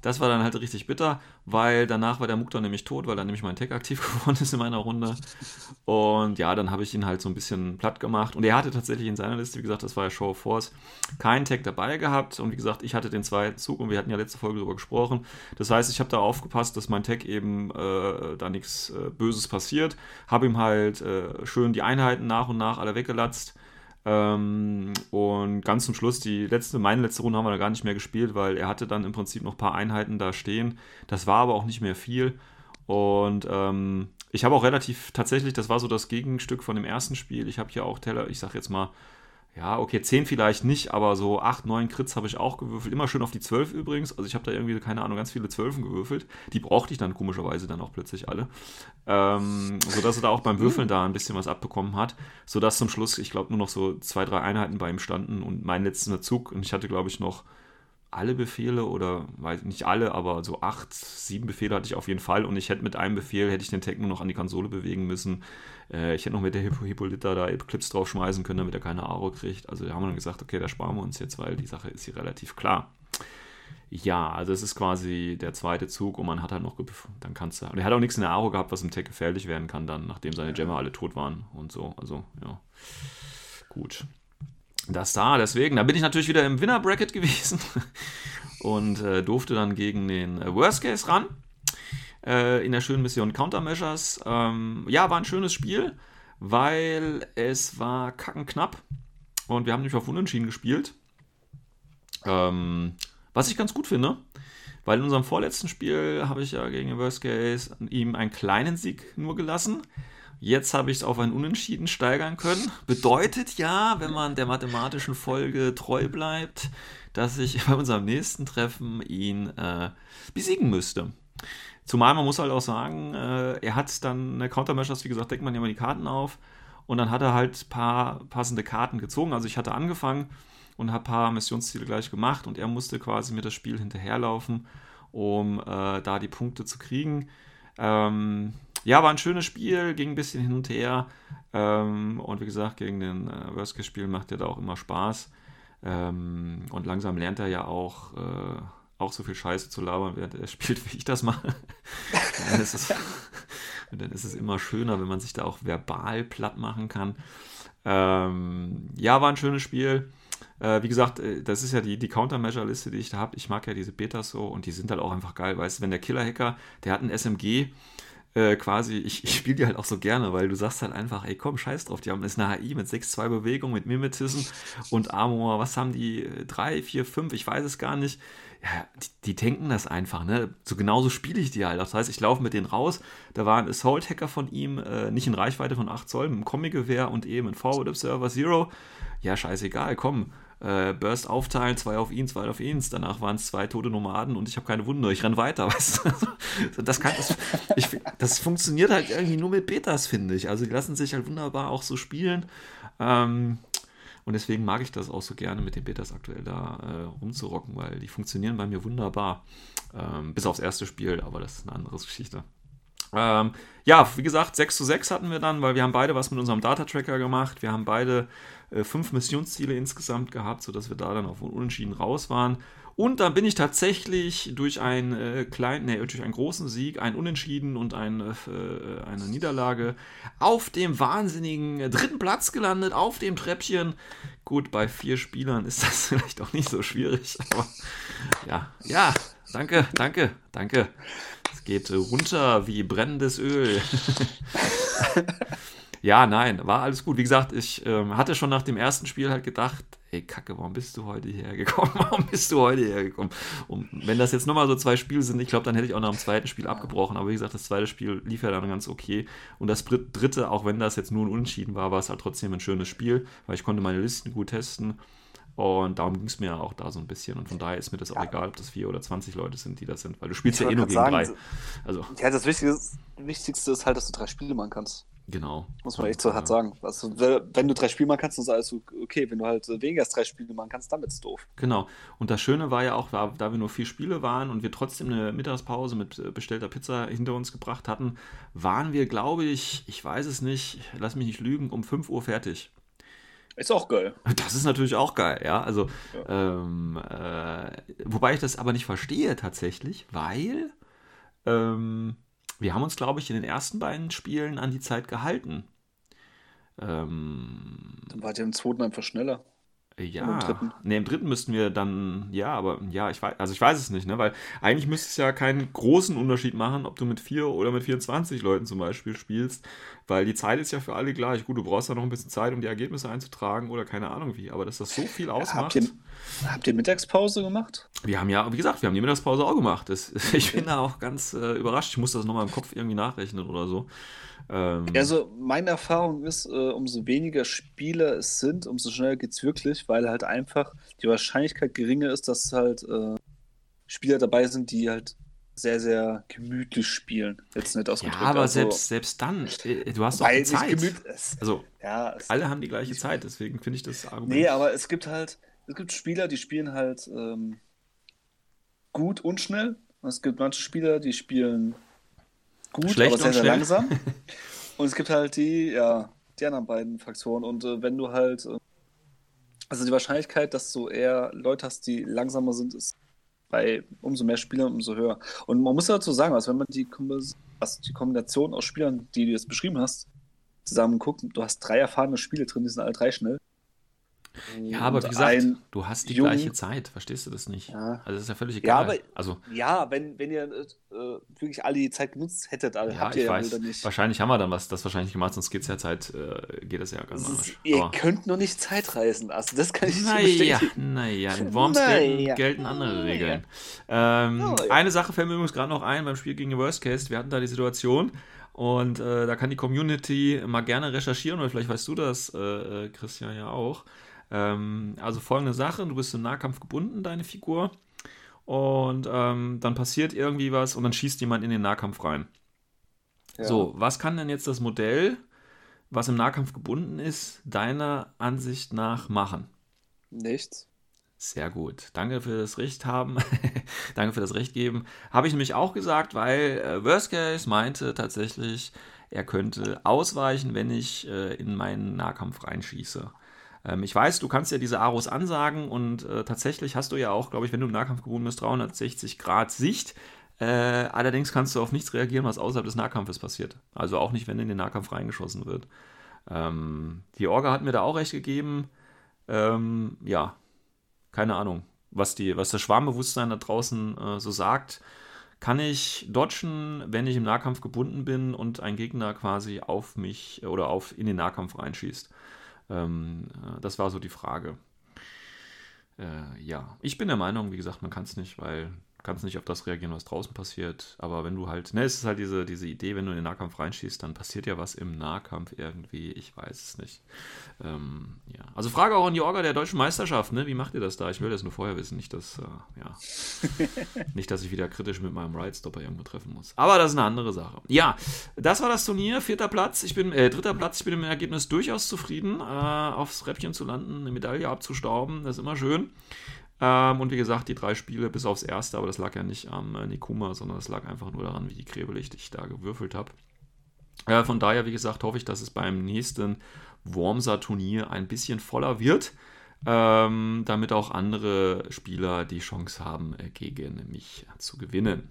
das war dann halt richtig bitter, weil danach war der Mukta nämlich tot, weil dann nämlich mein Tech aktiv *laughs* geworden ist in meiner Runde. Und ja, dann habe ich ihn halt so ein bisschen platt gemacht und er hatte tatsächlich in seiner Liste, wie gesagt, das war ja Show of Force, keinen Tech dabei gehabt und wie gesagt, ich hatte den zweiten Zug und wir hatten ja letzte Folge darüber gesprochen. Das heißt, ich habe da aufgepasst, dass mein Tech eben äh, da nichts äh, Böses passiert. Habe ihm halt äh, schön die Einheiten nach und nach alle weggelatzt. Ähm, und ganz zum Schluss, die letzte, meine letzte Runde haben wir da gar nicht mehr gespielt, weil er hatte dann im Prinzip noch ein paar Einheiten da stehen. Das war aber auch nicht mehr viel. Und ähm, ich habe auch relativ, tatsächlich, das war so das Gegenstück von dem ersten Spiel. Ich habe hier auch Teller, ich sag jetzt mal, ja, okay, 10 vielleicht nicht, aber so 8, 9 Crits habe ich auch gewürfelt. Immer schön auf die 12 übrigens. Also ich habe da irgendwie, keine Ahnung, ganz viele 12 gewürfelt. Die brauchte ich dann komischerweise dann auch plötzlich alle. Ähm, sodass er da auch beim Würfeln da ein bisschen was abbekommen hat. Sodass zum Schluss, ich glaube, nur noch so zwei, drei Einheiten bei ihm standen und mein letzter Zug. Und ich hatte, glaube ich, noch alle Befehle oder weiß nicht alle, aber so acht, sieben Befehle hatte ich auf jeden Fall und ich hätte mit einem Befehl, hätte ich den Tag nur noch an die Konsole bewegen müssen. Äh, ich hätte noch mit der Hippolyta da Clips draufschmeißen können, damit er keine Aro kriegt. Also da haben wir dann gesagt, okay, da sparen wir uns jetzt, weil die Sache ist hier relativ klar. Ja, also es ist quasi der zweite Zug und man hat halt noch, dann kannst du, und er hat auch nichts in der Aro gehabt, was im Tag gefährlich werden kann dann, nachdem seine Gemma alle tot waren und so, also ja, gut das da. Deswegen, da bin ich natürlich wieder im Winner-Bracket gewesen *laughs* und äh, durfte dann gegen den äh, Worst Case ran. Äh, in der schönen Mission Countermeasures. Ähm, ja, war ein schönes Spiel, weil es war kackenknapp und wir haben nämlich auf Unentschieden gespielt. Ähm, was ich ganz gut finde, weil in unserem vorletzten Spiel habe ich ja gegen den Worst Case ihm einen kleinen Sieg nur gelassen. Jetzt habe ich es auf ein Unentschieden steigern können. Bedeutet ja, wenn man der mathematischen Folge treu bleibt, dass ich *laughs* bei unserem nächsten Treffen ihn äh, besiegen müsste. Zumal man muss halt auch sagen, äh, er hat dann eine Countermeasures, wie gesagt, deckt man ja mal die Karten auf und dann hat er halt ein paar passende Karten gezogen. Also ich hatte angefangen und habe ein paar Missionsziele gleich gemacht und er musste quasi mir das Spiel hinterherlaufen, um äh, da die Punkte zu kriegen. Ähm, ja, war ein schönes Spiel, ging ein bisschen hin und her. Ähm, und wie gesagt, gegen den äh, Worst-Case-Spiel macht er da auch immer Spaß. Ähm, und langsam lernt er ja auch, äh, auch so viel Scheiße zu labern, während er *laughs* spielt, wie ich das mache. dann, ist es, *laughs* dann ist es immer schöner, wenn man sich da auch verbal platt machen kann. Ähm, ja, war ein schönes Spiel. Äh, wie gesagt, äh, das ist ja die, die Countermeasure-Liste, die ich da habe. Ich mag ja diese Betas so und die sind halt auch einfach geil. Weißt du, wenn der Killer-Hacker, der hat ein SMG, äh, quasi, ich, ich spiele die halt auch so gerne, weil du sagst halt einfach, ey komm, scheiß drauf, die haben ist eine HI mit 6-2 Bewegung, mit Mimetism und Armor, was haben die? 3, 4, 5, ich weiß es gar nicht. Ja, die, die tanken das einfach, ne? So genauso spiele ich die halt. Das heißt, ich laufe mit denen raus. Da war ein Assault-Hacker von ihm, äh, nicht in Reichweite von 8 Zoll, mit einem Comic-Gewehr und eben ein Forward Observer Zero. Ja, scheißegal, komm äh, Burst aufteilen, zwei auf ihn, zwei auf ihn. Danach waren es zwei tote Nomaden und ich habe keine Wunde, ich renne weiter. *laughs* Weißt du? das, kann, das, ich, das funktioniert halt irgendwie nur mit Betas, finde ich. Also die lassen sich halt wunderbar auch so spielen. Ähm, und deswegen mag ich das auch so gerne mit den Betas aktuell da äh, rumzurocken, weil die funktionieren bei mir wunderbar. Ähm, bis aufs erste Spiel, aber das ist eine andere Geschichte. Ähm, ja, wie gesagt, 6 zu 6 hatten wir dann, weil wir haben beide was mit unserem Data-Tracker gemacht. Wir haben beide äh, fünf Missionsziele insgesamt gehabt, sodass wir da dann auf Unentschieden raus waren. Und dann bin ich tatsächlich durch einen äh, kleinen, nee, durch einen großen Sieg, einen Unentschieden und ein, äh, eine Niederlage auf dem wahnsinnigen dritten Platz gelandet, auf dem Treppchen. Gut, bei vier Spielern ist das *laughs* vielleicht auch nicht so schwierig, aber ja, ja, danke, danke, danke. Es geht runter wie brennendes Öl. *laughs* ja, nein, war alles gut. Wie gesagt, ich ähm, hatte schon nach dem ersten Spiel halt gedacht, ey Kacke, warum bist du heute hierher gekommen? *laughs* Warum bist du heute hierher gekommen? Und wenn das jetzt nochmal so zwei Spiele sind, ich glaube, dann hätte ich auch nach dem zweiten Spiel abgebrochen. Aber wie gesagt, das zweite Spiel lief ja dann ganz okay. Und das dritte, auch wenn das jetzt nur ein Unentschieden war, war es halt trotzdem ein schönes Spiel, weil ich konnte meine Listen gut testen. Und darum ging es mir auch da so ein bisschen. Und von daher ist mir das auch ja. egal, ob das vier oder 20 Leute sind, die das sind, weil du spielst ich ja eh nur gegen sagen, drei. Also. Ja, das Wichtigste, Wichtigste ist halt, dass du drei Spiele machen kannst. Genau. Muss man echt so hart sagen. Also, wenn du drei Spiele machen kannst, ist alles okay. Wenn du halt weniger als drei Spiele machen kannst, dann ist es doof. Genau. Und das Schöne war ja auch, da wir nur vier Spiele waren und wir trotzdem eine Mittagspause mit äh, bestellter Pizza hinter uns gebracht hatten, waren wir, glaube ich, ich weiß es nicht, lass mich nicht lügen, um 5 Uhr fertig. Ist auch geil. *laughs* Das ist natürlich auch geil, ja. Also, ja. Ähm, äh, wobei ich das aber nicht verstehe tatsächlich, weil ähm, wir haben uns, glaube ich, in den ersten beiden Spielen an die Zeit gehalten. Ähm, Dann war ihr im zweiten einfach schneller. Ja, im dritten. Nee, im dritten müssten wir dann, ja, aber ja, ich weiß, also ich weiß es nicht, ne, weil eigentlich müsste es ja keinen großen Unterschied machen, ob du mit 4 oder mit 24 Leuten zum Beispiel spielst, weil die Zeit ist ja für alle gleich. Gut, du brauchst ja noch ein bisschen Zeit, um die Ergebnisse einzutragen oder keine Ahnung wie, aber dass das so viel ausmacht. Habt ihr, habt ihr Mittagspause gemacht? Wir haben ja, wie gesagt, wir haben die Mittagspause auch gemacht. Das, *laughs* ich bin da auch ganz äh, überrascht. Ich muss das nochmal im Kopf irgendwie nachrechnen oder so. Ähm, also meine Erfahrung ist, äh, umso weniger Spieler es sind, umso schneller geht es wirklich, weil halt einfach die Wahrscheinlichkeit geringer ist, dass halt äh, Spieler dabei sind, die halt sehr, sehr gemütlich spielen. Jetzt nicht ausgedrückt. Ja, aber also, selbst, selbst dann, äh, du hast doch die Zeit. Also, ja, alle haben die gleiche Zeit, deswegen finde ich das Argument. Nee, aber es gibt halt, es gibt Spieler, die spielen halt ähm, gut und schnell. Und es gibt manche Spieler, die spielen gut, Schlecht aber sehr, sehr langsam. *laughs* und es gibt halt die, ja, die anderen beiden Faktoren. Und äh, wenn du halt, äh, also die Wahrscheinlichkeit, dass du eher Leute hast, die langsamer sind, ist bei umso mehr Spielern umso höher. Und man muss dazu sagen, also wenn man die, also die Kombination aus Spielern, die du jetzt beschrieben hast, zusammen guckt, du hast drei erfahrene Spiele drin, die sind alle drei schnell. Ja, aber wie gesagt, du hast die Jung, gleiche Zeit, verstehst du das nicht? Ja. Also das ist ja völlig egal. Ja, aber, also, ja wenn, wenn ihr äh, wirklich alle die Zeit genutzt hättet, also ja, habt ihr ja weiß, nicht. Wahrscheinlich haben wir dann was, das wahrscheinlich gemacht, sonst geht es ja Zeit, äh, geht das ja ganz anders. Ihr aber, könnt nur nicht Zeit reisen, also das kann ich nicht naja, naja, in Worms naja. gelten, gelten, andere Regeln. Ähm, oh, ja. Eine Sache fällt mir übrigens gerade noch ein beim Spiel gegen Worst Case. Wir hatten da die Situation, und äh, da kann die Community mal gerne recherchieren, oder vielleicht weißt du das, äh, äh Christian, ja auch. Ähm, also folgende Sache, du bist im Nahkampf gebunden, deine Figur. Und ähm, dann passiert irgendwie was und dann schießt jemand in den Nahkampf rein. Ja. So, was kann denn jetzt das Modell, was im Nahkampf gebunden ist, deiner Ansicht nach machen? Nichts. Sehr gut. Danke für das Recht haben. *laughs* Danke für das Recht geben. Habe ich nämlich auch gesagt, weil äh, Worst Case meinte tatsächlich, er könnte ausweichen, wenn ich äh, in meinen Nahkampf reinschieße. Ähm, ich weiß, du kannst ja diese Aros ansagen und äh, tatsächlich hast du ja auch, glaube ich, wenn du im Nahkampf gebunden bist, 360 Grad Sicht. Äh, allerdings kannst du auf nichts reagieren, was außerhalb des Nahkampfes passiert. Also auch nicht, wenn in den Nahkampf reingeschossen wird. Ähm, die Orga hat mir da auch recht gegeben. Ähm, ja, keine Ahnung, was, die, was das Schwarmbewusstsein da draußen äh, so sagt. Kann ich dodgen, wenn ich im Nahkampf gebunden bin und ein Gegner quasi auf mich oder auf in den Nahkampf reinschießt? Ähm, äh, das war so die Frage. Äh, ja, ich bin der Meinung, wie gesagt, man kann es nicht, weil kannst nicht auf das reagieren, was draußen passiert. Aber wenn du halt, ne, es ist halt diese, diese Idee, wenn du in den Nahkampf reinschießt, dann passiert ja was im Nahkampf irgendwie. Ich weiß es nicht. Ähm, ja. Also Frage auch an die Orga der deutschen Meisterschaft, ne? Wie macht ihr das da? Ich will das nur vorher wissen, nicht, dass, äh, ja, *laughs* nicht, dass ich wieder kritisch mit meinem Ride-Stopper irgendwo treffen muss. Aber das ist eine andere Sache. Ja, das war das Turnier, vierter Platz. Ich bin, äh, dritter Platz. Ich bin im Ergebnis durchaus zufrieden, äh, aufs Räppchen zu landen, eine Medaille abzustauben. Das ist immer schön. Ähm, und wie gesagt, die drei Spiele bis aufs erste, aber das lag ja nicht am äh, Nikuma, sondern das lag einfach nur daran, wie krebelig ich da gewürfelt habe. Äh, von daher, wie gesagt, hoffe ich, dass es beim nächsten Wormser-Turnier ein bisschen voller wird, ähm, damit auch andere Spieler die Chance haben, äh, gegen mich zu gewinnen.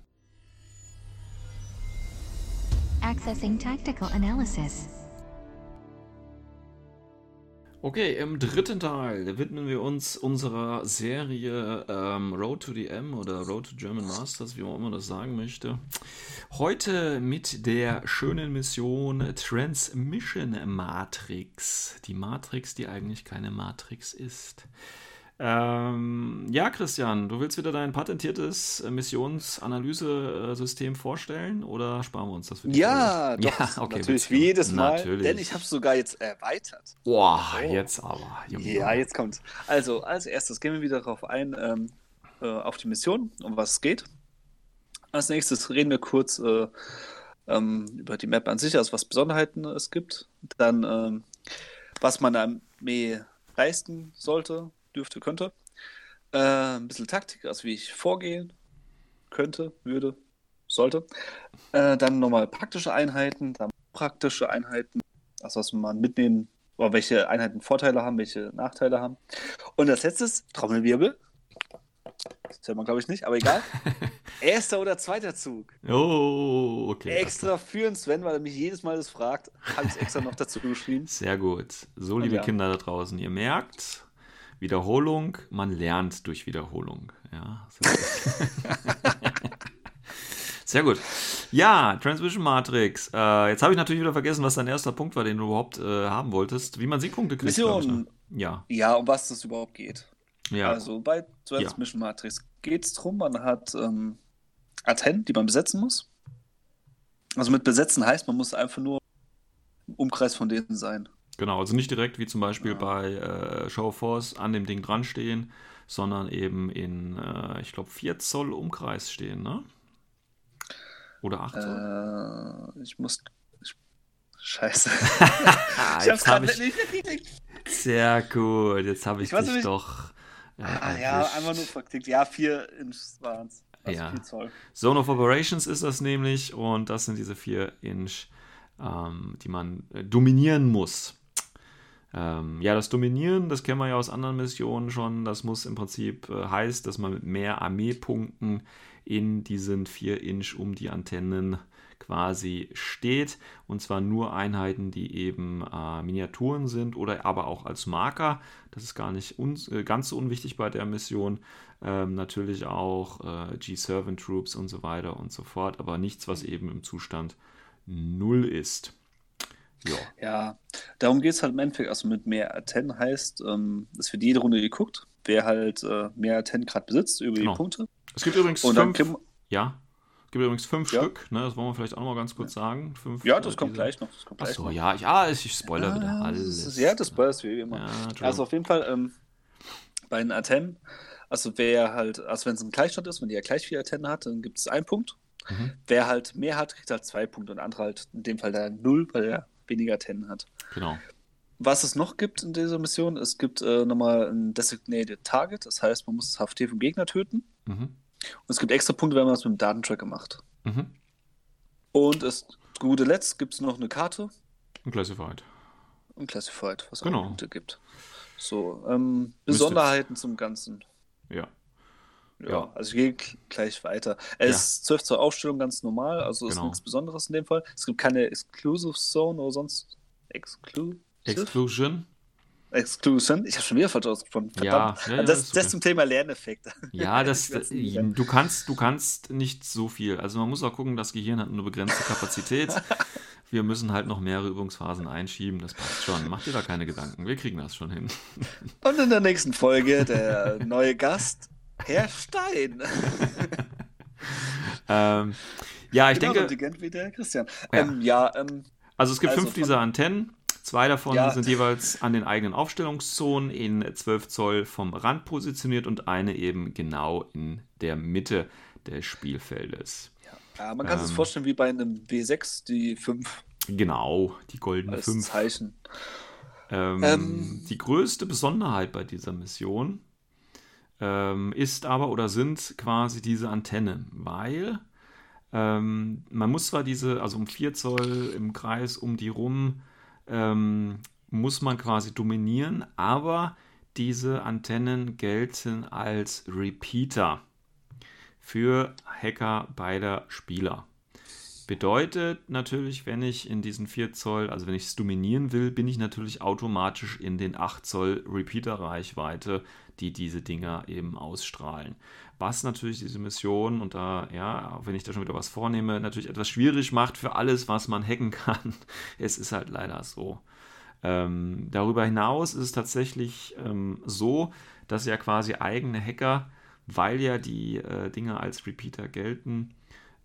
Accessing Tactical Analysis. Okay, im dritten Teil widmen wir uns unserer Serie ähm, Road to the M oder Road to German Masters, wie man immer das sagen möchte. Heute mit der schönen Mission Transmission Matrix. Die Matrix, die eigentlich keine Matrix ist. Ähm, ja, Christian, du willst wieder dein patentiertes Missionsanalysesystem vorstellen oder sparen wir uns das für dich? Ja, doch, ja, okay, natürlich, wie jedes Mal, natürlich. denn ich habe es sogar jetzt erweitert. Boah, oh. jetzt aber. Junge. Ja, jetzt kommt. Also, als erstes gehen wir wieder darauf ein, ähm, äh, auf die Mission, um was es geht. Als nächstes reden wir kurz äh, ähm, über die Map an sich, also was Besonderheiten es gibt. Dann, ähm, was man der Armee leisten sollte, dürfte, könnte. Äh, ein bisschen Taktik, also wie ich vorgehen könnte, würde, sollte. Äh, dann nochmal praktische Einheiten, dann praktische Einheiten, also was man mitnehmen, oder welche Einheiten Vorteile haben, welche Nachteile haben. Und das letzte ist Trommelwirbel. Das hört man, glaube ich, nicht, aber egal. *laughs* Erster oder zweiter Zug. Oh, okay. Extra für Sven, weil er mich jedes Mal das fragt, habe ich es extra noch dazu geschrieben. Sehr gut. So, liebe ja. Kinder da draußen, ihr merkt, Wiederholung, man lernt durch Wiederholung. Ja. *laughs* Sehr gut. Ja, Transmission Matrix. Äh, jetzt habe ich natürlich wieder vergessen, was dein erster Punkt war, den du überhaupt äh, haben wolltest. Wie man Siegpunkte kriegt. glaub ich, ne? Mission. Ja. Ja, um was es überhaupt geht. Ja. Also bei Transmission Matrix geht es darum, man hat ähm, Antennen, die man besetzen muss. Also mit besetzen heißt, man muss einfach nur im Umkreis von denen sein. Genau, also nicht direkt wie zum Beispiel bei äh, Show of Force an dem Ding dran stehen, sondern eben in, äh, ich glaube, 4 Zoll Umkreis stehen, ne? Oder 8 Zoll? Äh, ich muss. Ich, scheiße. *laughs* *laughs* Ah, ich hab's jetzt habe ich. nicht. Sehr gut, jetzt habe ich, Ich dich doch. äh, Ah, ja, einfach nur verklickt. Ja, 4 Inch waren es. Also Ja. 4 Zoll. Zone of Operations ist das nämlich und das sind diese 4 Inch, ähm, die man äh, dominieren muss. Ähm, ja, das Dominieren, das kennen wir ja aus anderen Missionen schon. Das muss im Prinzip äh, heißt, dass man mit mehr Armeepunkten in diesen 4 Inch um die Antennen quasi steht. Und zwar nur Einheiten, die eben äh, Miniaturen sind oder aber auch als Marker. Das ist gar nicht äh, ganz so unwichtig bei der Mission. Ähm, natürlich auch äh, G-Servant Troops und so weiter und so fort. Aber nichts, was eben im Zustand 0 ist. Ja. Ja, darum geht es halt im Endeffekt. Also mit mehr Antennen heißt, ähm, es wird jede Runde geguckt, wer halt äh, mehr Antennen gerade besitzt über Genau. die Punkte. Es gibt übrigens Und dann fünf, kann, ja, es gibt übrigens fünf Ja. Stück, ne, das wollen wir vielleicht auch mal ganz kurz sagen. Fünf, ja, das äh, kommt gleich noch. Das kommt gleich Achso, noch. ja, ja, ich, ich spoiler wieder Ah, alles. das ist- Ja, das Spoilers wie immer. Ja. Also auf jeden Fall ähm, bei den Antennen, also wer halt, also wenn es ein Gleichstand ist, wenn die ja gleich viele Antennen hat, dann gibt es einen Punkt. Mhm. Wer halt mehr hat, kriegt halt zwei Punkte und der andere halt in dem Fall der null, weil er weniger Antennen hat. Genau. Was es noch gibt in dieser Mission, es gibt äh, nochmal ein Designated Target, das heißt, man muss das HFT vom Gegner töten. Mhm. Und es gibt extra Punkte, wenn man das mit dem Datentracker macht. Mhm. Und es, zu guter Letzt gibt es noch eine Karte Und Classified. und Classified, was Genau. auch Punkte gibt. So, ähm, Besonderheiten zum Ganzen. Ja. Ja, Ja. also ich gehe gleich weiter. Es ist 12 zur Aufstellung ganz normal, also ist Genau. nichts Besonderes in dem Fall. Es gibt keine Exclusive Zone oder sonst Exclusive? Exclusion. Exclusion. Ich habe schon wieder falsch ausgesprochen. Ja, Verdammt. ja, ja, das, ist das okay. zum Thema Lerneffekte. *laughs* Ja, das, äh, du kannst, du kannst nicht so viel. Also man muss auch gucken, das Gehirn hat eine begrenzte Kapazität. *laughs* Wir müssen halt noch mehrere Übungsphasen einschieben. Das passt schon. Mach dir da keine Gedanken. Wir kriegen das schon hin. Und in der nächsten Folge der *laughs* neue Gast, Herr Stein. *laughs* Ähm, ja, ich Genau, denke, intelligent wie der Christian. Ja. Ähm, ja, ähm, also es gibt also fünf dieser Antennen. Zwei davon Ja. sind jeweils an den eigenen Aufstellungszonen in 12 Zoll vom Rand positioniert und eine eben genau in der Mitte des Spielfeldes. ja, man kann sich Ähm. vorstellen wie bei einem W6, die 5 Genau, die goldene als 5. Zeichen. Ähm, Ähm. die größte Besonderheit bei dieser Mission ähm, ist aber oder sind quasi diese Antennen, weil ähm, man muss zwar diese, also um 4 Zoll im Kreis um die rum, ähm, muss man quasi dominieren, aber diese Antennen gelten als Repeater für Hacker beider Spieler. Bedeutet natürlich, wenn ich in diesen 4 Zoll, also wenn ich es dominieren will, bin ich natürlich automatisch in den 8 Zoll Repeater-Reichweite, die diese Dinger eben ausstrahlen. Was natürlich diese Mission, und da, ja, wenn ich da schon wieder was vornehme, natürlich etwas schwierig macht für alles, was man hacken kann. *laughs* Es ist halt leider so. Ähm, darüber hinaus ist es tatsächlich ähm, so, dass ja quasi eigene Hacker, weil ja die äh, Dinge als Repeater gelten,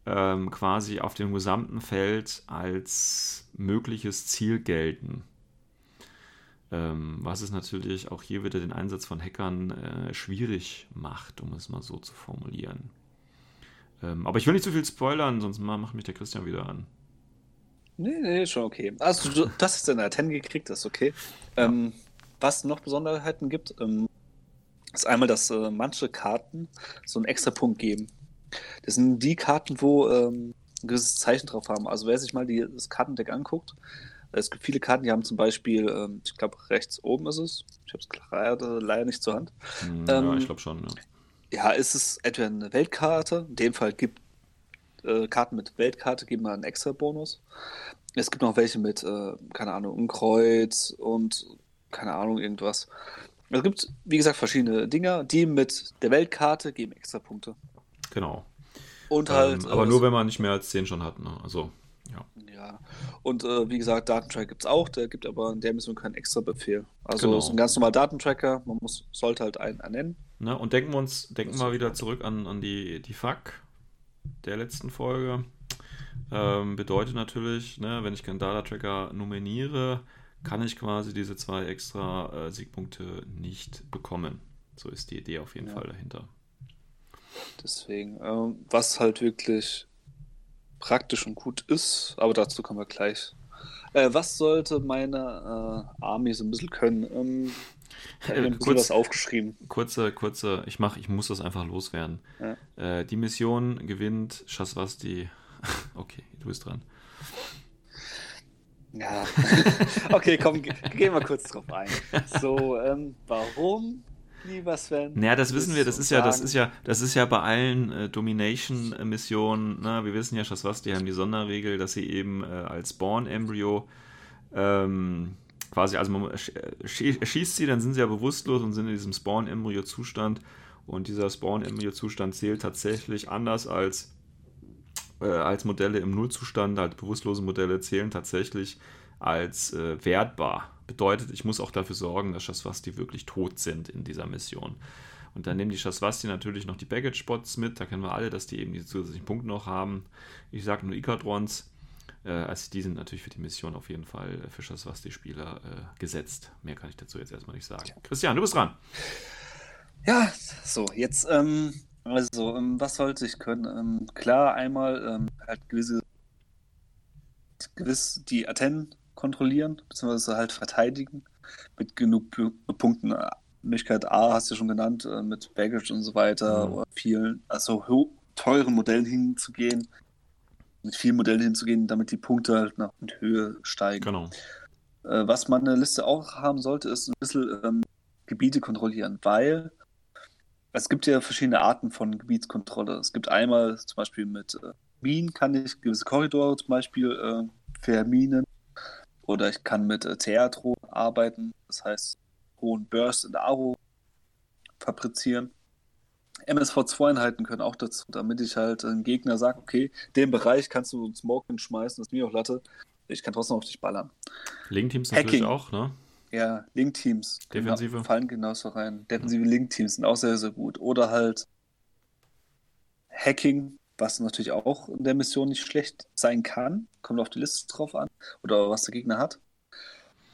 ähm, quasi auf dem gesamten Feld als mögliches Ziel gelten. Ähm, was es natürlich auch hier wieder den Einsatz von Hackern äh, schwierig macht, um es mal so zu formulieren. Ähm, aber ich will nicht zu viel spoilern, sonst ma- macht mich der Christian wieder an. Nee, nee, schon okay. Also du, das ist in der 10 gekriegt, das ist okay. Ähm, was noch Besonderheiten gibt, ähm, ist einmal, dass äh, manche Karten so einen extra Punkt geben. Das sind die Karten, wo ähm, ein gewisses Zeichen drauf haben. Also wer sich mal die, das Kartendeck anguckt, es gibt viele Karten, die haben zum Beispiel, ähm, ich glaube rechts oben ist es, ich habe es leider, leider nicht zur Hand. Hm, ja, Ähm, ich glaube schon. Ja. Ja, ist es entweder eine Weltkarte, in dem Fall gibt äh, Karten mit Weltkarte geben mal einen extra Bonus. Es gibt noch welche mit, äh, keine Ahnung, ein Kreuz und keine Ahnung, irgendwas. Es gibt, wie gesagt, verschiedene Dinger, die mit der Weltkarte geben extra Punkte. Genau. Und halt. ähm, aber äh, nur, wenn man nicht mehr als 10 schon hat. Ne? Also, ja. Ja, und äh, wie gesagt, Datentrack gibt es auch, der gibt aber in der Mission keinen extra Befehl. Also Genau. ist ein ganz normaler Datentracker, man muss, sollte halt einen ernennen. Ne? Und denken wir uns, denken wir mal wieder zurück an, an die, die FAQ der letzten Folge. Ähm, bedeutet natürlich, ne, wenn ich keinen Data-Tracker nominiere, kann ich quasi diese zwei extra äh, Siegpunkte nicht bekommen. So ist die Idee auf jeden Ja. Fall dahinter. Deswegen, ähm, was halt wirklich praktisch und gut ist, aber dazu kommen wir gleich. Äh, was sollte meine äh, Army so ein bisschen können? Ähm, ich habe ein bisschen Kurz- was aufgeschrieben. Kurze, kurze, ich mach, ich muss das einfach loswerden. Ja. Äh, die Mission gewinnt Shaswasti. *laughs* okay, du bist dran. Ja. *laughs* okay, komm, ge- gehen wir kurz drauf ein. So, ähm, warum, lieber Sven? Naja, das wissen wir, das ist ja, das ist ja, das ist ja bei allen äh, Domination-Missionen, ne? wir wissen ja, Shaswasti haben die Sonderregel, dass sie eben äh, als Spawn-Embryo ähm, quasi, also man äh, schie- schießt sie, dann sind sie ja bewusstlos und sind in diesem Spawn-Embryo-Zustand und dieser Spawn-Embryo-Zustand zählt tatsächlich anders als äh, als Modelle im Nullzustand, halt bewusstlose Modelle zählen tatsächlich als äh, wertbar. Bedeutet, ich muss auch dafür sorgen, dass Shaswasti wirklich tot sind in dieser Mission. Und dann nehmen die Shaswasti natürlich noch die Baggage-Spots mit. Da kennen wir alle, dass die eben diese zusätzlichen Punkte noch haben. Ich sage nur Ikadrons. Äh, also die sind natürlich für die Mission auf jeden Fall für Shaswasti-Spieler äh, gesetzt. Mehr kann ich dazu jetzt erstmal nicht sagen. Christian, du bist dran. Ja, so, jetzt, ähm, also, ähm, was sollte ich können? Ähm, klar, einmal ähm, halt gewisse, gewiss die Atten kontrollieren, beziehungsweise halt verteidigen mit genug Pu Punkten. Möglichkeit A hast du schon genannt, äh, mit Baggage und so weiter, Mhm. oder vielen, also teuren Modellen hinzugehen, mit vielen Modellen hinzugehen, damit die Punkte halt nach in Höhe steigen. Genau. Äh, was man in der Liste auch haben sollte, ist ein bisschen ähm, Gebiete kontrollieren, weil es gibt ja verschiedene Arten von Gebietskontrolle. Es gibt einmal zum Beispiel mit äh, Minen kann ich gewisse Korridore zum Beispiel äh, verminen oder ich kann mit äh, Theatro arbeiten, das heißt hohen Burst in der Aro fabrizieren. MSV2-Einheiten können auch dazu, damit ich halt einen Gegner sage, okay, den Bereich kannst du einen Smoke hinschmeißen, das ist mir auch Latte, ich kann trotzdem auf dich ballern. Link-Teams natürlich Hacking. auch, ne? Ja, Link-Teams. Defensive. Genau, fallen genauso rein. Defensive Link-Teams sind auch sehr, sehr gut. Oder halt Hacking, was natürlich auch in der Mission nicht schlecht sein kann. Kommt auf die Liste drauf an. Oder was der Gegner hat.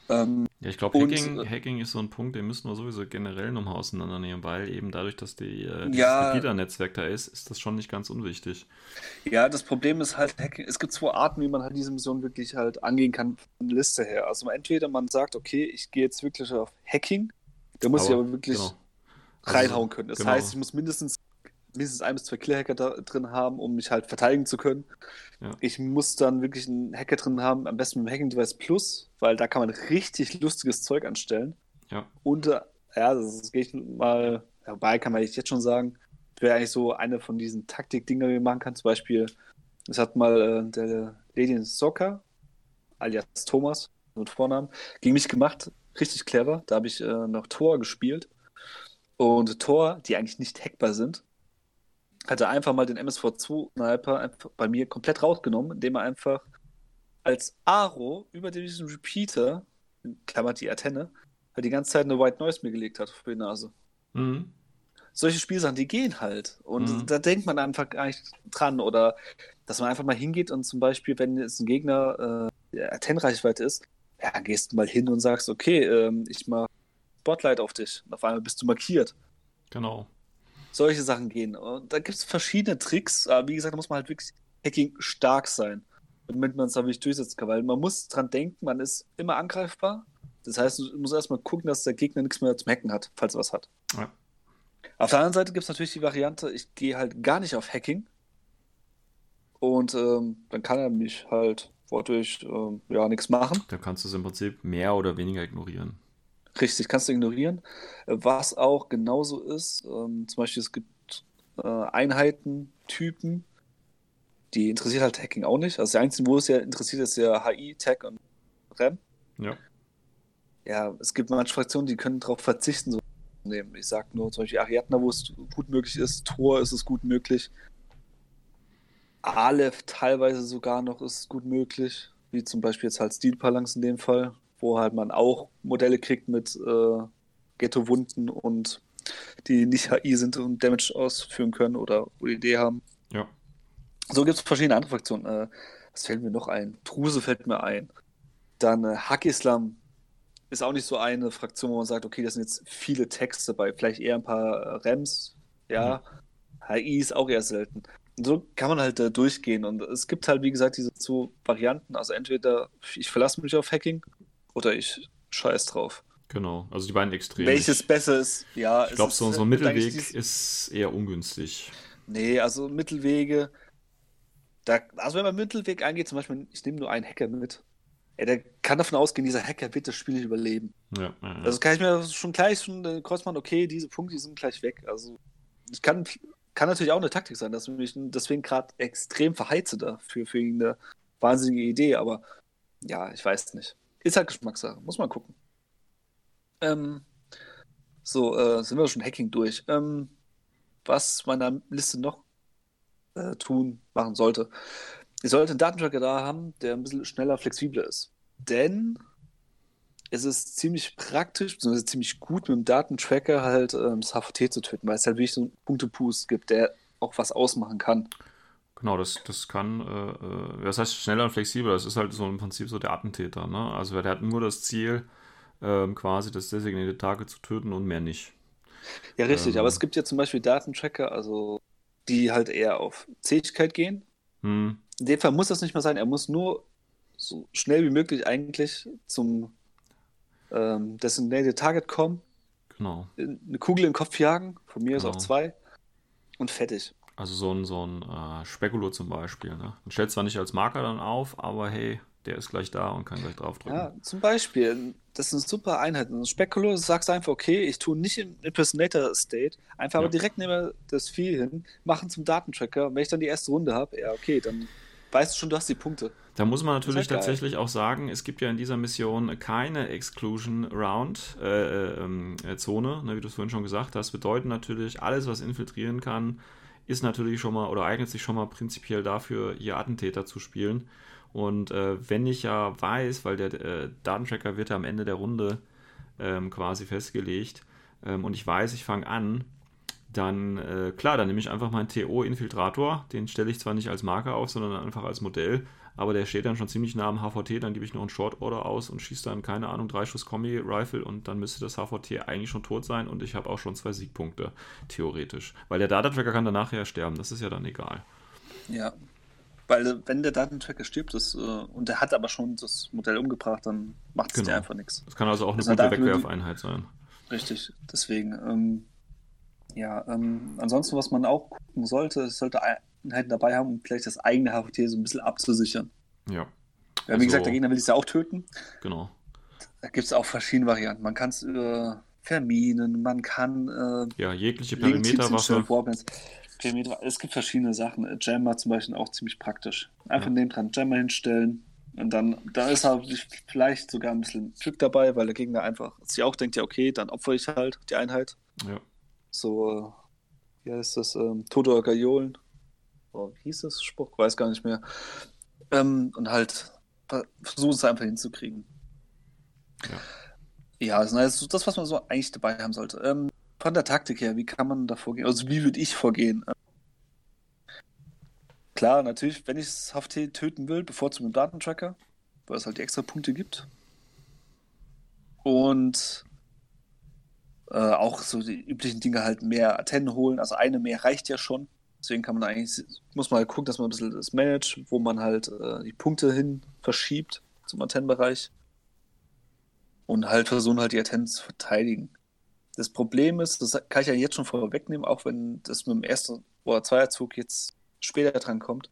Ähm, Ja, ich glaube, Hacking, äh, Hacking ist so ein Punkt, den müssen wir sowieso generell nochmal auseinandernehmen, weil eben dadurch, dass die, äh, dieses Ja. Repeater-Netzwerk da ist, ist das schon nicht ganz unwichtig. ja, das Problem ist halt, Hacking, es gibt zwei Arten, wie man halt diese Mission wirklich halt angehen kann von der Liste her. Also entweder man sagt, okay, ich gehe jetzt wirklich auf Hacking, da muss ich aber wirklich genau. Also, reinhauen können. Das genau. heißt, ich muss mindestens, mindestens ein bis zwei Clear-Hacker da drin haben, um mich halt verteidigen zu können. Ja. Ich muss dann wirklich einen Hacker drin haben, am besten mit dem Hacking Device Plus, weil da kann man richtig lustiges Zeug anstellen. Ja. Und äh, ja, das gehe ich mal, ja, wobei kann man jetzt schon sagen, wäre eigentlich so eine von diesen Taktik-Dinger, die man machen kann. Zum Beispiel, das hat mal äh, der Lady Soccer, alias Thomas, mit Vornamen, gegen mich gemacht. Richtig clever. Da habe ich äh, noch Tor gespielt. Und Tor, die eigentlich nicht hackbar sind, hat er einfach mal den MSV2-Sniper einfach bei mir komplett rausgenommen, indem er einfach als Aro über diesen Repeater, in Klammert die Antenne, halt die ganze Zeit eine White Noise mir gelegt hat für die Nase. Mhm. Solche Spielsachen, die gehen halt. Und Mhm. da denkt man einfach gar nicht dran. Oder dass man einfach mal hingeht und zum Beispiel, wenn jetzt ein Gegner äh, Antennenreichweite ist, ja, gehst du mal hin und sagst, okay, ähm, ich mach Spotlight auf dich. Und auf einmal bist du markiert. Genau. Solche Sachen gehen. Und da gibt es verschiedene Tricks. Aber wie gesagt, da muss man halt wirklich Hacking stark sein. damit man es da wirklich durchsetzen kann. Weil man muss dran denken, man ist immer angreifbar. Das heißt, du musst erstmal gucken, dass der Gegner nichts mehr zum Hacken hat, falls er was hat. Ja. Auf der anderen Seite gibt es natürlich die Variante, ich gehe halt gar nicht auf Hacking. Und ähm, dann kann er mich halt wortwörtlich ähm, ja nichts machen. Da kannst du es im Prinzip mehr oder weniger ignorieren. Richtig, kannst du ignorieren. Was auch genauso ist, ähm, zum Beispiel es gibt äh, Einheiten, Typen, die interessiert halt Hacking auch nicht. Also der einzige, wo es ja interessiert, ist ja HI, Tech und RAM. Ja. Ja, es gibt manche Fraktionen, die können darauf verzichten, so nehmen. Ich sag nur zum Beispiel Ariadna, wo es gut möglich ist, Tor ist es gut möglich. Aleph teilweise sogar noch ist es gut möglich, wie zum Beispiel jetzt halt Steel Phalanx in dem Fall, wo halt man auch Modelle kriegt mit äh, Ghetto-Wunden und die nicht HI sind und Damage ausführen können oder OED haben. Ja. So gibt es verschiedene andere Fraktionen. Äh, was fällt mir noch ein? Truse fällt mir ein. Dann äh, Hack-Islam ist auch nicht so eine Fraktion, wo man sagt, okay, das sind jetzt viele Texte dabei, vielleicht eher ein paar äh, Rems, ja. HI ist auch eher selten. Und so kann man halt äh, durchgehen. Und es gibt halt, wie gesagt, diese zwei Varianten. Also entweder ich verlasse mich auf Hacking oder ich scheiß drauf. Genau. Also die beiden Extreme. Welches besser ist, ja. Ich glaube, so, so ein eigentlich Mittelweg dies- ist eher ungünstig. Nee, also Mittelwege. Da, also wenn man Mittelweg eingeht, zum Beispiel, ich nehme nur einen Hacker mit. Ey, der kann davon ausgehen, dieser Hacker wird das Spiel nicht überleben. Ja, ja, ja. Also kann ich mir schon gleich schon äh, Kreuzmann, okay, diese Punkte die sind gleich weg. Also ich kann, kann natürlich auch eine Taktik sein, dass ich mich deswegen gerade extrem verheize dafür für eine wahnsinnige Idee, aber ja, ich weiß nicht. Ist halt Geschmackssache, muss man gucken. Ähm, so, äh, sind wir schon Hacking durch. Ähm, was meiner Liste noch äh, tun, machen sollte. Ich sollte einen Datentracker da haben, der ein bisschen schneller, flexibler ist. Denn es ist ziemlich praktisch, beziehungsweise ziemlich gut mit dem Datentracker halt ähm, das HVT zu töten, weil es halt wirklich so einen Punktepoost gibt, der auch was ausmachen kann. Genau, das, das kann, äh, äh, das heißt schneller und flexibler, das ist halt so im Prinzip so der Attentäter, ne? Also der hat nur das Ziel, ähm, quasi das designierte Target zu töten und mehr nicht. Ja, richtig, Ähm. aber es gibt ja zum Beispiel Datentracker, also die halt eher auf Zähigkeit gehen. Hm, In dem Fall muss das nicht mehr sein, er muss nur so schnell wie möglich eigentlich zum ähm, Designated Target kommen, genau. eine Kugel in den Kopf jagen, von mir Genau. auch zwei, und fertig. Also so ein, so ein äh, Spekulo zum Beispiel, ne? Den stellt zwar nicht als Marker dann auf, aber hey, der ist gleich da und kann gleich draufdrücken. Ja, zum Beispiel, das eine super Einheit. Ein Spekulo sagst einfach, okay, ich tue nicht im Impersonator State, einfach Ja. aber direkt neben das Vieh hin, machen zum Datentracker. Und wenn ich dann die erste Runde habe, ja, okay, dann weißt du schon, du hast die Punkte. Da muss man natürlich tatsächlich auch sagen, es gibt ja in dieser Mission keine Exclusion Round äh, äh, ähm, äh, Zone, ne, wie du es vorhin schon gesagt hast. Bedeutet natürlich, alles, was infiltrieren kann, ist natürlich schon mal oder eignet sich schon mal prinzipiell dafür, hier Attentäter zu spielen. Und äh, wenn ich ja weiß, weil der äh, Datentracker wird ja am Ende der Runde ähm, quasi festgelegt ähm, und ich weiß, ich fange an, dann äh, klar, dann nehme ich einfach meinen TO-Infiltrator. Den stelle ich zwar nicht als Marker auf, sondern einfach als Modell, aber der steht dann schon ziemlich nah am HVT. Dann gebe ich noch einen Short Order aus und schieße dann, keine Ahnung, drei Schuss Kombi-Rifle und dann müsste das HVT eigentlich schon tot sein und ich habe auch schon zwei Siegpunkte, theoretisch. Weil der Data-Tracker kann danach ja sterben, das ist ja dann egal. Ja. Weil wenn der Datentracker stirbt das, äh, und der hat aber schon das Modell umgebracht, dann macht es Genau. dir einfach nichts. Das kann also auch eine Das hat gute die- Wegwerfeinheit sein. Richtig, deswegen. Ähm, ja, ähm, ansonsten, was man auch gucken sollte, es sollte Einheiten dabei haben, um vielleicht das eigene HVT so ein bisschen abzusichern. Ja, Ja, wie Also- gesagt, der Gegner will es ja auch töten. genau. Da gibt es auch verschiedene Varianten. Man kann es über verminen, man kann äh, Ja, jegliche Perimeterwaffe. Perimeter, es gibt verschiedene Sachen. Äh, Jammer zum Beispiel auch ziemlich praktisch. Einfach Ja. neben dran Jammer hinstellen und dann, da ist halt vielleicht sogar ein bisschen Glück dabei, weil der Gegner einfach sich auch denkt, ja okay, dann opfere ich halt die Einheit. Ja. So, äh, wie heißt das? Ähm, Toto Gaiolen. Oh, wie hieß das Spruch? Weiß gar nicht mehr. Ähm, und halt ver- versuchen es einfach hinzukriegen. Ja. Ja, das ist das, was man so eigentlich dabei haben sollte. Ähm, von der Taktik her, wie kann man da vorgehen? Also, wie würde ich vorgehen? Ähm, klar, natürlich, wenn ich das HFT töten will, bevorzugt mit dem Datentracker, weil es halt die extra Punkte gibt. Und äh, auch so die üblichen Dinge halt mehr Antennen holen. Also eine mehr reicht ja schon. Deswegen kann man eigentlich, muss man halt gucken, dass man ein bisschen das managt, wo man halt äh, die Punkte hin verschiebt zum Atten-Bereich. Und halt versuchen halt die Atten zu verteidigen. Das Problem ist, das kann ich ja jetzt schon vorwegnehmen, auch wenn das mit dem ersten oder Zweierzug jetzt später dran kommt.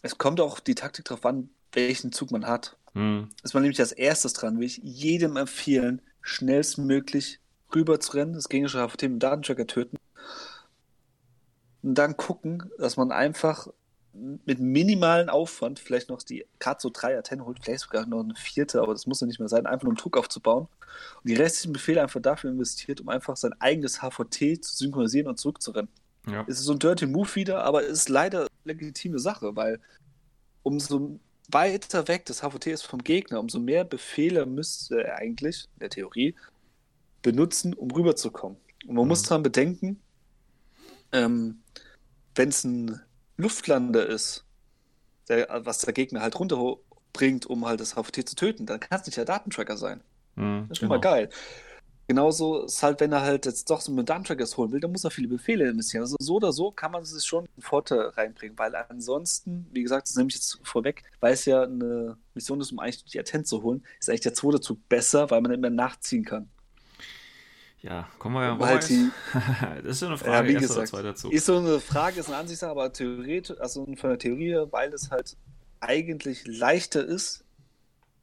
Es kommt auch die Taktik darauf an, welchen Zug man hat. Hm. Ist man nämlich als erstes dran, will ich jedem empfehlen, schnellstmöglich rüber zu rennen, das gegnerische HVT mit dem Datentracker töten dann gucken, dass man einfach mit minimalen Aufwand vielleicht noch die gerade so drei Atten holt, vielleicht sogar noch eine vierte, aber das muss ja nicht mehr sein, einfach nur um Druck aufzubauen und die restlichen Befehle einfach dafür investiert, um einfach sein eigenes HVT zu synchronisieren und zurückzurennen. Ja. Es ist so ein Dirty Move wieder, aber es ist leider eine legitime Sache, weil umso weiter weg das HVT ist vom Gegner, umso mehr Befehle müsste er eigentlich, in der Theorie, benutzen, um rüberzukommen. Und man Mhm. muss daran bedenken, ähm, wenn es ein Luftlander ist, der, was der Gegner halt runterbringt, um halt das HVT zu töten, dann kann es nicht der Datentracker sein. Hm, Das ist schon genau. mal geil. Genauso ist halt, wenn er halt jetzt doch so mit Datentrackers holen will, dann muss er viele Befehle investieren. Also so oder so kann man sich schon einen Vorteil reinbringen, weil ansonsten, wie gesagt, das nehme ich jetzt vorweg, weil es ja eine Mission ist, um eigentlich die Attent zu holen, ist eigentlich der zweite Zug besser, weil man mehr nachziehen kann. Ja, kommen wir ja halt die, *laughs* Das ist ja eine ja, Frage, wie erster oder gesagt, ist so eine Frage, ist eine Ansichtssache, aber theoretisch, also von der Theorie, weil es halt eigentlich leichter ist,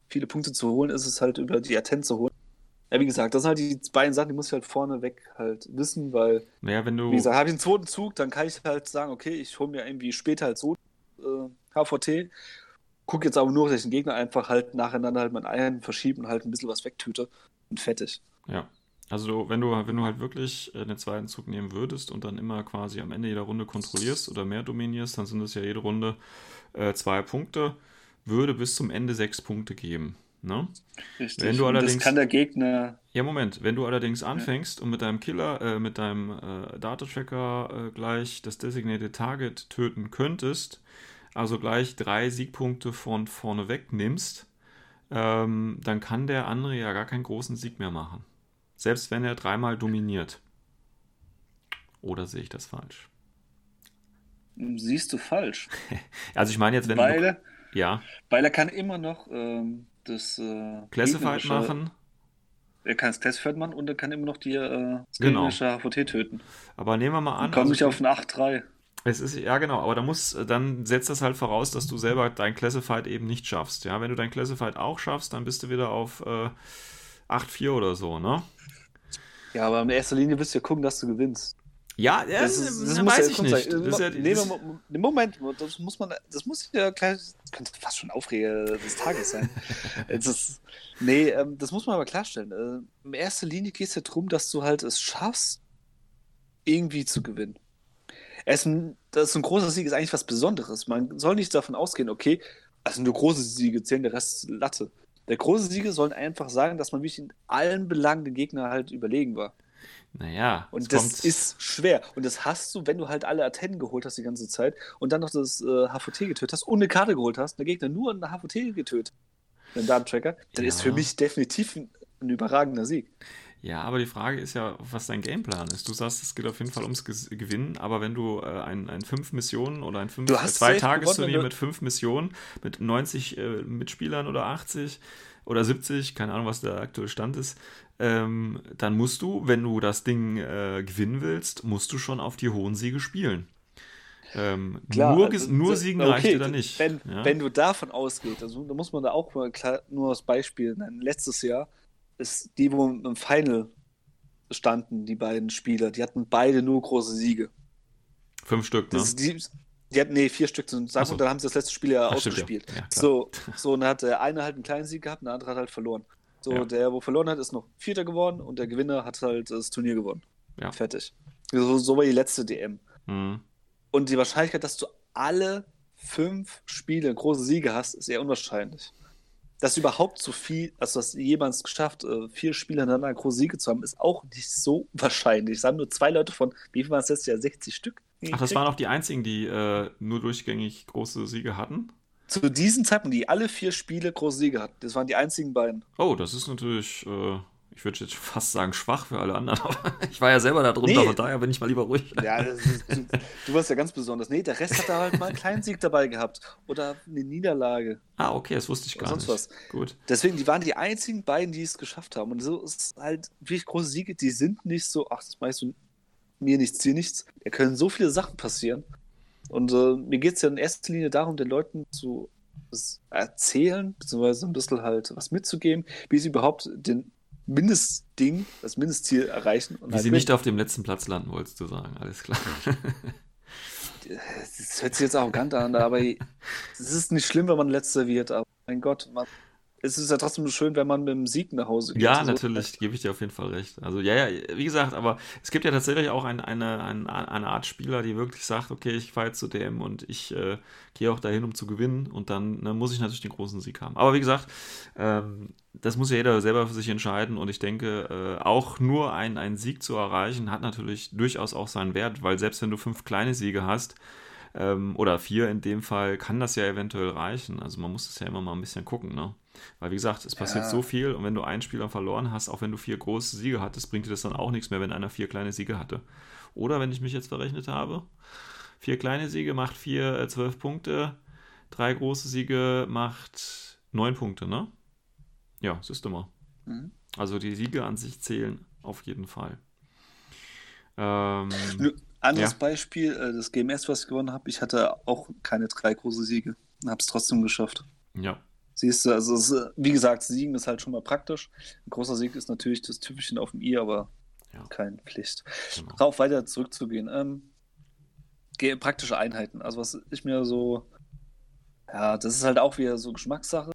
viele Punkte zu holen, ist es halt über die Attent zu holen. Ja, wie gesagt, das sind halt die beiden Sachen, die muss ich halt vorneweg halt wissen, weil Naja, wenn du. Wie gesagt, habe ich einen zweiten Zug, dann kann ich halt sagen, okay, ich hole mir irgendwie später halt so äh, HVT, gucke jetzt aber nur, dass ich den Gegner einfach halt nacheinander halt mein Eiern verschieben und halt ein bisschen was wegtüte und fertig. Ja. Also wenn du, wenn du halt wirklich äh, den zweiten Zug nehmen würdest und dann immer quasi am Ende jeder Runde kontrollierst oder mehr dominierst, dann sind es ja jede Runde äh, zwei Punkte, würde bis zum Ende sechs Punkte geben. Ne? Richtig. Wenn du Und allerdings- das kann der Gegner, Ja, Moment, wenn du allerdings anfängst und mit deinem Killer, äh, mit deinem äh, Data-Tracker äh, gleich das Designated Target töten könntest, also gleich drei Siegpunkte von vorne weg nimmst, ähm, dann kann der andere ja gar keinen großen Sieg mehr machen. Selbst wenn er dreimal dominiert. Oder sehe ich das falsch? siehst du falsch. *laughs* Also ich meine jetzt, wenn. Weil, Ja, weil er kann immer noch ähm, das äh, Classified machen, Er kann das Classified machen und er kann immer noch die, äh, Genau. HVT töten. aber nehmen wir mal an. Und kommt also- nicht auf ein 8-3. Es ist, ja genau, aber da muss, dann setzt das halt voraus, dass du selber dein Classified eben nicht schaffst. Ja, wenn du dein Classified auch schaffst, dann bist du wieder auf äh, 8-4 oder so, ne? Ja, aber in erster Linie willst du ja gucken, dass du gewinnst. Ja, Das, das, ist, das das weiß ja ich nicht. Das ja, Nee, das, Mo- Mo- Moment, das muss man, das muss ja gleich, das könnte fast schon Aufreger des Tages sein. *laughs* Ist, nee, ähm, das muss man aber klarstellen. Äh, in erster Linie geht es ja darum, dass du halt es schaffst, irgendwie zu gewinnen. Es, das ist ein großer Sieg ist eigentlich was Besonderes. Man soll nicht davon ausgehen, okay, also nur große Siege zählen, der Rest ist Latte. Der große Siege sollen einfach sagen, dass man wirklich in allen Belangen den Gegner halt überlegen war. naja, Und das kommt, ist schwer. Und das hast du, wenn du halt alle Atten geholt hast die ganze Zeit und dann noch das äh, HVT getötet hast und eine Karte geholt hast, der Gegner nur eine HVT getötet, den Datentracker, dann ist Ja. für mich definitiv ein, ein überragender Sieg. Ja, aber die Frage ist ja, was dein Gameplan ist. Du sagst, es geht auf jeden Fall ums Gewinnen, aber wenn du äh, ein, ein fünf Missionen oder ein fünf, äh, zwei Tagesturnier du- mit fünf Missionen, mit 90 äh, Mitspielern oder 80 oder 70, keine Ahnung, was der aktuelle Stand ist, ähm, dann musst du, wenn du das Ding äh, gewinnen willst, musst du schon auf die hohen Siege spielen. Ähm, nur, ges- also, nur Siegen okay, reicht dir dann nicht. Wenn, ja? wenn du davon ausgehst, also da muss man da auch mal klar, nur das Beispiel nennen. Letztes Jahr ist die, wo im Final standen, die beiden Spieler, die hatten beide nur große Siege. Fünf Stück, ne? Das, die, die hatten, nee, vier Stück. Und sagen Ach so. wir, dann haben sie das letzte Spiel ja Ach, ja. ausgespielt. Ja, klar. so, *laughs* so, und dann hat der eine halt einen kleinen Sieg gehabt und der andere hat halt verloren. So, Ja. der, wo verloren hat, ist noch Vierter geworden und der Gewinner hat halt das Turnier gewonnen. Ja. Fertig. So, so war die letzte DM. Mhm. Und die Wahrscheinlichkeit, dass du alle fünf Spiele große Siege hast, ist eher unwahrscheinlich. Dass überhaupt so viel, also dass jemand geschafft, äh, vier Spiele hintereinander große Siege zu haben, ist auch nicht so *laughs* wahrscheinlich. Es haben nur zwei Leute von, wie viel waren es letztes Jahr? 60 Stück? Ach, das waren auch die einzigen, die äh, nur durchgängig große Siege hatten? Zu diesem Zeitpunkt, die alle vier Spiele große Siege hatten. Das waren die einzigen beiden. Oh, das ist natürlich äh, ich würde jetzt fast sagen, schwach für alle anderen, *laughs* aber ich war ja selber da drunter, Nee. von daher bin ich mal lieber ruhig. Ja, ist, du, du warst ja ganz besonders. Nee, der Rest hat da halt mal einen kleinen Sieg dabei gehabt. Oder eine Niederlage. Ah, okay, das wusste ich gar Sonst nicht. was. Gut. Deswegen, die waren die einzigen beiden, die es geschafft haben. Und so ist halt wirklich große Siege, die sind nicht so, ach, das meinst du mir nichts, dir nichts. Da können so viele Sachen passieren. Und äh, mir geht es ja in erster Linie darum, den Leuten zu erzählen, beziehungsweise ein bisschen halt was mitzugeben, wie sie überhaupt den Mindestding, das Mindestziel erreichen. Und Wie halt sie nicht auf dem letzten Platz landen, wolltest du sagen. Alles klar. Das hört sich jetzt arrogant an, aber *laughs* es ist nicht schlimm, wenn man letzter wird, aber mein Gott, man, es ist ja trotzdem schön, wenn man mit dem Sieg nach Hause geht. Ja, natürlich, gebe ich dir auf jeden Fall recht. Also, ja, ja, wie gesagt, aber es gibt ja tatsächlich auch ein, eine, eine, eine Art Spieler, die wirklich sagt, okay, ich fahre jetzt zu dem und ich äh, gehe auch dahin, um zu gewinnen und dann ne, muss ich natürlich den großen Sieg haben. Aber wie gesagt, ähm, das muss ja jeder selber für sich entscheiden und ich denke, äh, auch nur ein, einen Sieg zu erreichen, hat natürlich durchaus auch seinen Wert, weil selbst wenn du fünf kleine Siege hast, ähm, oder vier in dem Fall, kann das ja eventuell reichen. Also man muss das ja immer mal ein bisschen gucken, ne? Weil wie gesagt, es passiert Ja. so viel und wenn du einen Spieler verloren hast, auch wenn du vier große Siege hattest, bringt dir das dann auch nichts mehr, wenn einer vier kleine Siege hatte. Oder wenn ich mich jetzt verrechnet habe, vier kleine Siege macht vier, äh, zwölf Punkte, drei große Siege macht neun Punkte, ne? Ja, siehst du mal. Mhm. Also die Siege an sich zählen auf jeden Fall. Ähm, Nö, Anderes Ja. Beispiel, äh, das GMS, was ich gewonnen habe, ich hatte auch keine drei große Siege und habe es trotzdem geschafft. ja, Siehst du, also es, ist, wie gesagt, Siegen ist halt schon mal praktisch. Ein großer Sieg ist natürlich das Typischen auf dem I, aber Ja. keine Pflicht. genau. Darauf weiter zurückzugehen. Ähm, praktische Einheiten. Also was ich mir so, ja, das ist halt auch wieder so Geschmackssache.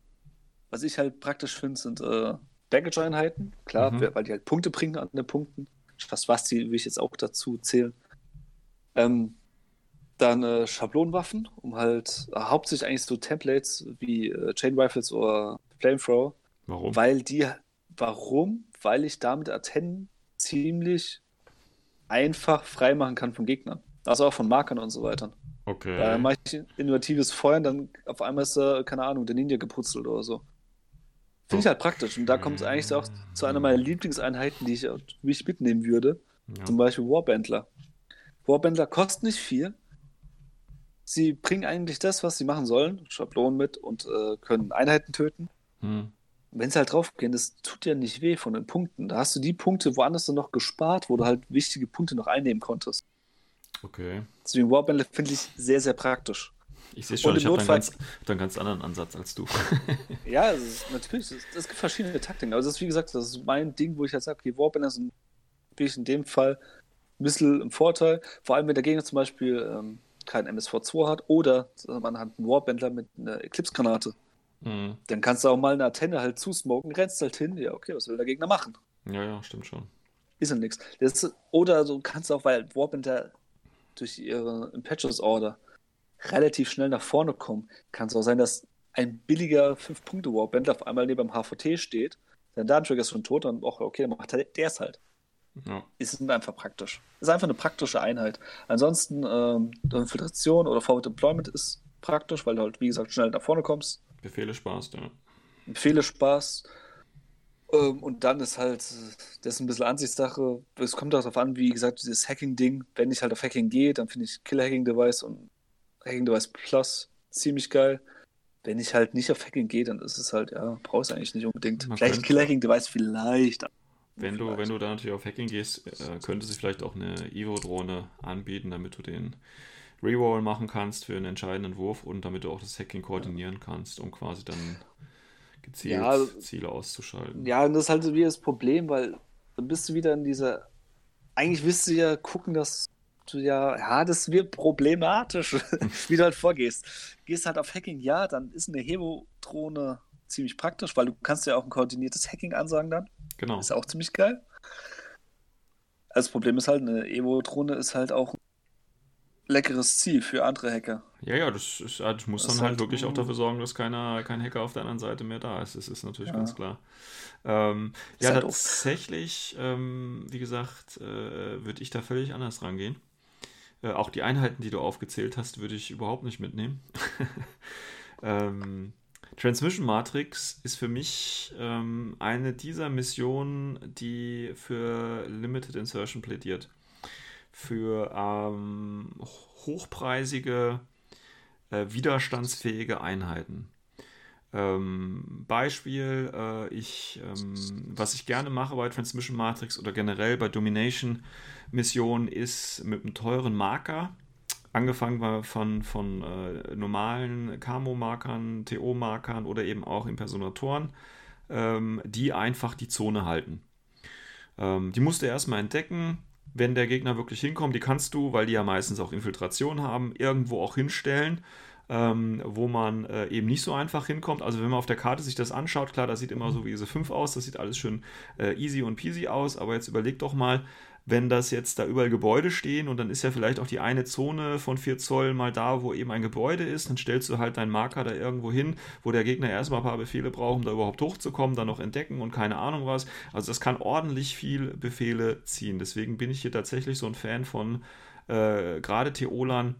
Was ich halt praktisch finde, sind äh, Baggage-Einheiten. Klar, Mhm. weil die halt Punkte bringen an den Punkten. Fast was die will ich jetzt auch dazu zählen. Ähm, dann äh, Schablonenwaffen, um halt äh, hauptsächlich eigentlich so Templates wie äh, Chain Rifles oder Flamethrower, Warum? weil die, warum? Weil ich damit Atennen ziemlich einfach freimachen kann von Gegnern. Also auch von Markern und so weiter. Okay. Da mache ich innovatives Feuern, dann auf einmal ist da, keine Ahnung, der Ninja geputzelt oder so. Finde ich halt praktisch. Und da kommt es eigentlich auch zu einer meiner Lieblingseinheiten, die ich, auch- die ich mitnehmen würde. ja. Zum Beispiel Warbandler. Warbandler kosten nicht viel. Sie bringen eigentlich das, was sie machen sollen, Schablonen mit und äh, können Einheiten töten. Hm. Wenn sie halt draufgehen, das tut ja nicht weh von den Punkten. Da hast du die Punkte woanders dann noch gespart, wo du halt wichtige Punkte noch einnehmen konntest. Okay. Deswegen Warbandler finde ich sehr, sehr praktisch. Ich sehe schon, Und ich habe einen, ganz, hab einen ganz anderen Ansatz als du. *laughs* Ja, es ist, natürlich, es, gibt verschiedene Taktiken. Also das ist wie gesagt, das ist mein Ding, wo ich halt sage, okay, Warbandler sind wirklich in dem Fall ein bisschen im Vorteil. Vor allem, wenn der Gegner zum Beispiel ähm, keinen MSV2 hat oder man hat einen Warbandler mit einer Eclipse-Granate. Hm. Dann kannst du auch mal eine Antenne halt zusmoken, rennst halt hin. Ja, okay, was will der Gegner machen? Ja, ja, stimmt schon. Ist ja nichts. Oder du kannst auch, weil Warbandler durch ihre Impetuous Order relativ schnell nach vorne kommen, kann es auch sein, dass ein billiger 5-Punkte-Warbandler auf einmal neben dem HVT steht. Dein Datentrigger ist schon tot, dann, auch, okay, dann macht der es halt. Ja. Ist einfach praktisch. Ist einfach eine praktische Einheit. Ansonsten, ähm, Infiltration oder Forward Deployment ist praktisch, weil du halt, wie gesagt, schnell nach vorne kommst. Befehle Spaß, ja. Befehle Spaß. Ähm, und dann ist halt, das ist ein bisschen Ansichtssache. Es kommt auch darauf an, wie gesagt, dieses Hacking-Ding. Wenn ich halt auf Hacking gehe, dann finde ich Killer Hacking Device und Hacking Device Plus ziemlich geil. Wenn ich halt nicht auf Hacking gehe, dann ist es halt, ja, brauchst du eigentlich nicht unbedingt. Man vielleicht könnte- Killer Hacking Vielleicht. Wenn du, wenn du da natürlich auf Hacking gehst, äh, könnte sich vielleicht auch eine Evo-Drohne anbieten, damit du den Reroll machen kannst für einen entscheidenden Wurf und damit du auch das Hacking koordinieren kannst, um quasi dann gezielt Ja, also- Ziele auszuschalten. Ja, und das ist halt so wieder das Problem, weil dann bist du wieder in dieser. Eigentlich willst du ja gucken, dass du ja. Ja, das wird problematisch, *laughs* wie du halt vorgehst. Gehst halt auf Hacking, ja, dann ist eine Hebo-Drohne ziemlich praktisch, weil du kannst ja auch ein koordiniertes Hacking ansagen dann. Genau. Ist auch ziemlich geil. Also Das Problem ist halt, eine Evo-Drohne ist halt auch ein leckeres Ziel für andere Hacker. Ja, ja, das ist, du musst Das dann halt halt- wirklich auch dafür sorgen, dass keiner, kein Hacker auf der anderen Seite mehr da ist. Das ist natürlich Ja. ganz klar. Ähm, ja, halt tatsächlich, ähm, wie gesagt, äh, würde ich da völlig anders rangehen. Äh, auch die Einheiten, die du aufgezählt hast, würde ich überhaupt nicht mitnehmen. *laughs* ähm, Transmission Matrix ist für mich ähm, eine dieser Missionen, die für Limited Insertion plädiert. Für ähm, hochpreisige, äh, widerstandsfähige Einheiten. Ähm, Beispiel, äh, ich, ähm, was ich gerne mache bei Transmission Matrix oder generell bei Domination Missionen ist mit einem teuren Marker angefangen von, von äh, normalen Camo-Markern, TO-Markern oder eben auch Impersonatoren, ähm, die einfach die Zone halten. Ähm, die musst du erstmal entdecken, wenn der Gegner wirklich hinkommt. Die kannst du, weil die ja meistens auch Infiltration haben, irgendwo auch hinstellen. Ähm, wo man äh, eben nicht so einfach hinkommt. Also wenn man auf der Karte sich das anschaut, klar, das sieht immer so wie diese 5 aus, das sieht alles schön äh, easy und peasy aus, aber jetzt überleg doch mal, wenn das jetzt da überall Gebäude stehen und dann ist ja vielleicht auch die eine Zone von 4 Zoll mal da, wo eben ein Gebäude ist, dann stellst du halt deinen Marker da irgendwo hin, wo der Gegner erstmal ein paar Befehle braucht, um da überhaupt hochzukommen, dann noch entdecken und keine Ahnung was. Also das kann ordentlich viel Befehle ziehen. Deswegen bin ich hier tatsächlich so ein Fan von äh, gerade Theolern,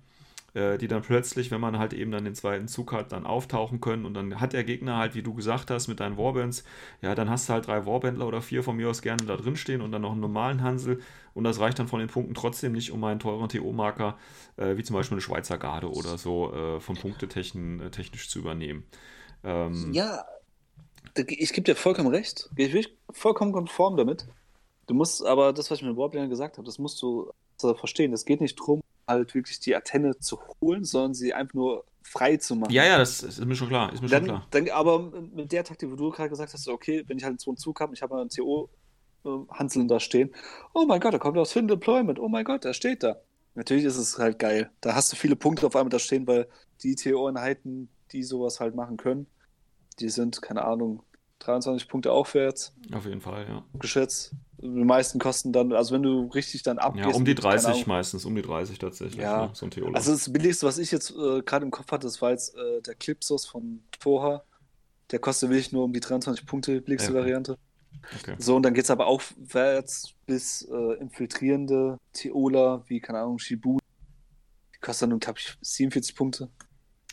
äh, die dann plötzlich, wenn man halt eben dann den zweiten Zug hat, dann auftauchen können und dann hat der Gegner halt, wie du gesagt hast, mit deinen Warbands, ja, dann hast du halt drei Warbändler oder vier von mir aus gerne da drin stehen und dann noch einen normalen Hansel und das reicht dann von den Punkten trotzdem nicht, um einen teuren TO-Marker, äh, wie zum Beispiel eine Schweizer Garde oder so, äh, von Punktetechnisch äh, technisch zu übernehmen. Ähm, ja, ich gebe dir vollkommen recht. Ich bin vollkommen konform damit. Du musst aber das, was ich mit Warbler gesagt habe, das musst du verstehen. Es geht nicht darum, halt wirklich die Antenne zu holen, sondern sie einfach nur frei zu machen. Ja, ja, das ist mir schon klar. Ist mir dann, schon klar. Dann, aber mit der Taktik, wo du gerade gesagt hast, okay, wenn ich halt so einen Zug habe, ich habe einen CO äh, Hanseln da stehen. Oh mein Gott, da kommt aus Fin Deployment. Oh mein Gott, da steht da. Natürlich ist es halt geil. Da hast du viele Punkte auf einmal da stehen, weil die TO-Einheiten, die sowas halt machen können, die sind, keine Ahnung, 23 Punkte aufwärts. Auf jeden Fall, ja. Geschätzt. Die meisten kosten dann, also wenn du richtig dann abgehst. Ja, um die 30 meistens, um die 30 tatsächlich. Ja, ne? so ein Theologe. Also das billigste, was ich jetzt äh, gerade im Kopf hatte, das war jetzt äh, der Clipsos von Toha. Der kostet wirklich nur um die 23 Punkte, billigste ja. Variante. Okay. So, und dann geht es aber aufwärts bis äh, infiltrierende Theoler, wie, keine Ahnung, Shibu. Die kosten dann, glaube ich, 47 Punkte.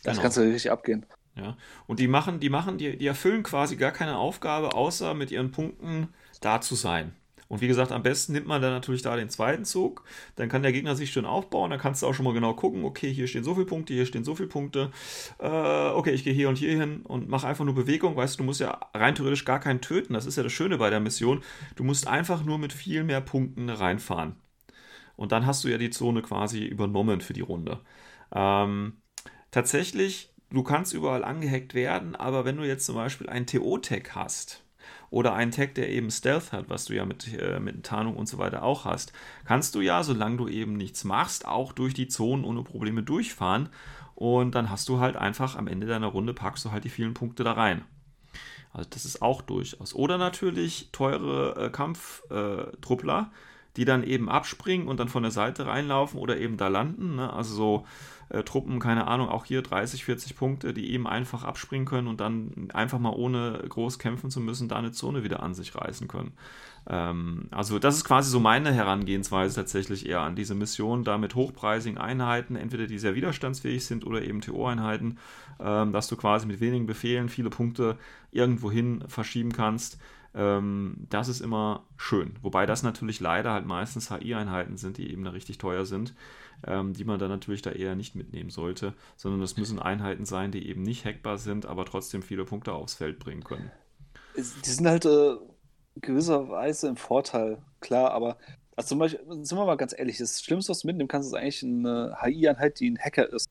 Das genau. kannst du richtig abgehen. Ja. Und die machen, die machen, die, die erfüllen quasi gar keine Aufgabe, außer mit ihren Punkten da zu sein. Und wie gesagt, am besten nimmt man dann natürlich da den zweiten Zug. Dann kann der Gegner sich schön aufbauen. Dann kannst du auch schon mal genau gucken, okay, hier stehen so viele Punkte, hier stehen so viele Punkte. Äh, okay, ich gehe hier und hier hin und mache einfach nur Bewegung. Weißt du, du musst ja rein theoretisch gar keinen töten. Das ist ja das Schöne bei der Mission. Du musst einfach nur mit viel mehr Punkten reinfahren. Und dann hast du ja die Zone quasi übernommen für die Runde. Ähm, tatsächlich, du kannst überall angehackt werden, aber wenn du jetzt zum Beispiel einen TO-Tag hast, oder einen Tag, der eben Stealth hat, was du ja mit, äh, mit Tarnung und so weiter auch hast, kannst du ja, solange du eben nichts machst, auch durch die Zonen ohne Probleme durchfahren und dann hast du halt einfach am Ende deiner Runde packst du halt die vielen Punkte da rein. Also das ist auch durchaus. Oder natürlich teure äh, Kampftruppler, äh, die dann eben abspringen und dann von der Seite reinlaufen oder eben da landen. Ne? Also so äh, Truppen, keine Ahnung, auch hier 30, 40 Punkte, die eben einfach abspringen können und dann einfach mal ohne groß kämpfen zu müssen, da eine Zone wieder an sich reißen können. Ähm, also das ist quasi so meine Herangehensweise tatsächlich eher an diese Mission, da mit hochpreisigen Einheiten, entweder die sehr widerstandsfähig sind oder eben TO-Einheiten, ähm, dass du quasi mit wenigen Befehlen viele Punkte irgendwohin verschieben kannst. Ähm, das ist immer schön. Wobei das natürlich leider halt meistens HI-Einheiten sind, die eben da richtig teuer sind, ähm, die man dann natürlich da eher nicht mitnehmen sollte, sondern das müssen Einheiten sein, die eben nicht hackbar sind, aber trotzdem viele Punkte aufs Feld bringen können. Die sind halt äh, gewisserweise im Vorteil, klar, aber also zum Beispiel, sind wir mal ganz ehrlich, das Schlimmste, was du mitnehmen kannst, ist eigentlich eine HI-Einheit, die ein Hacker ist.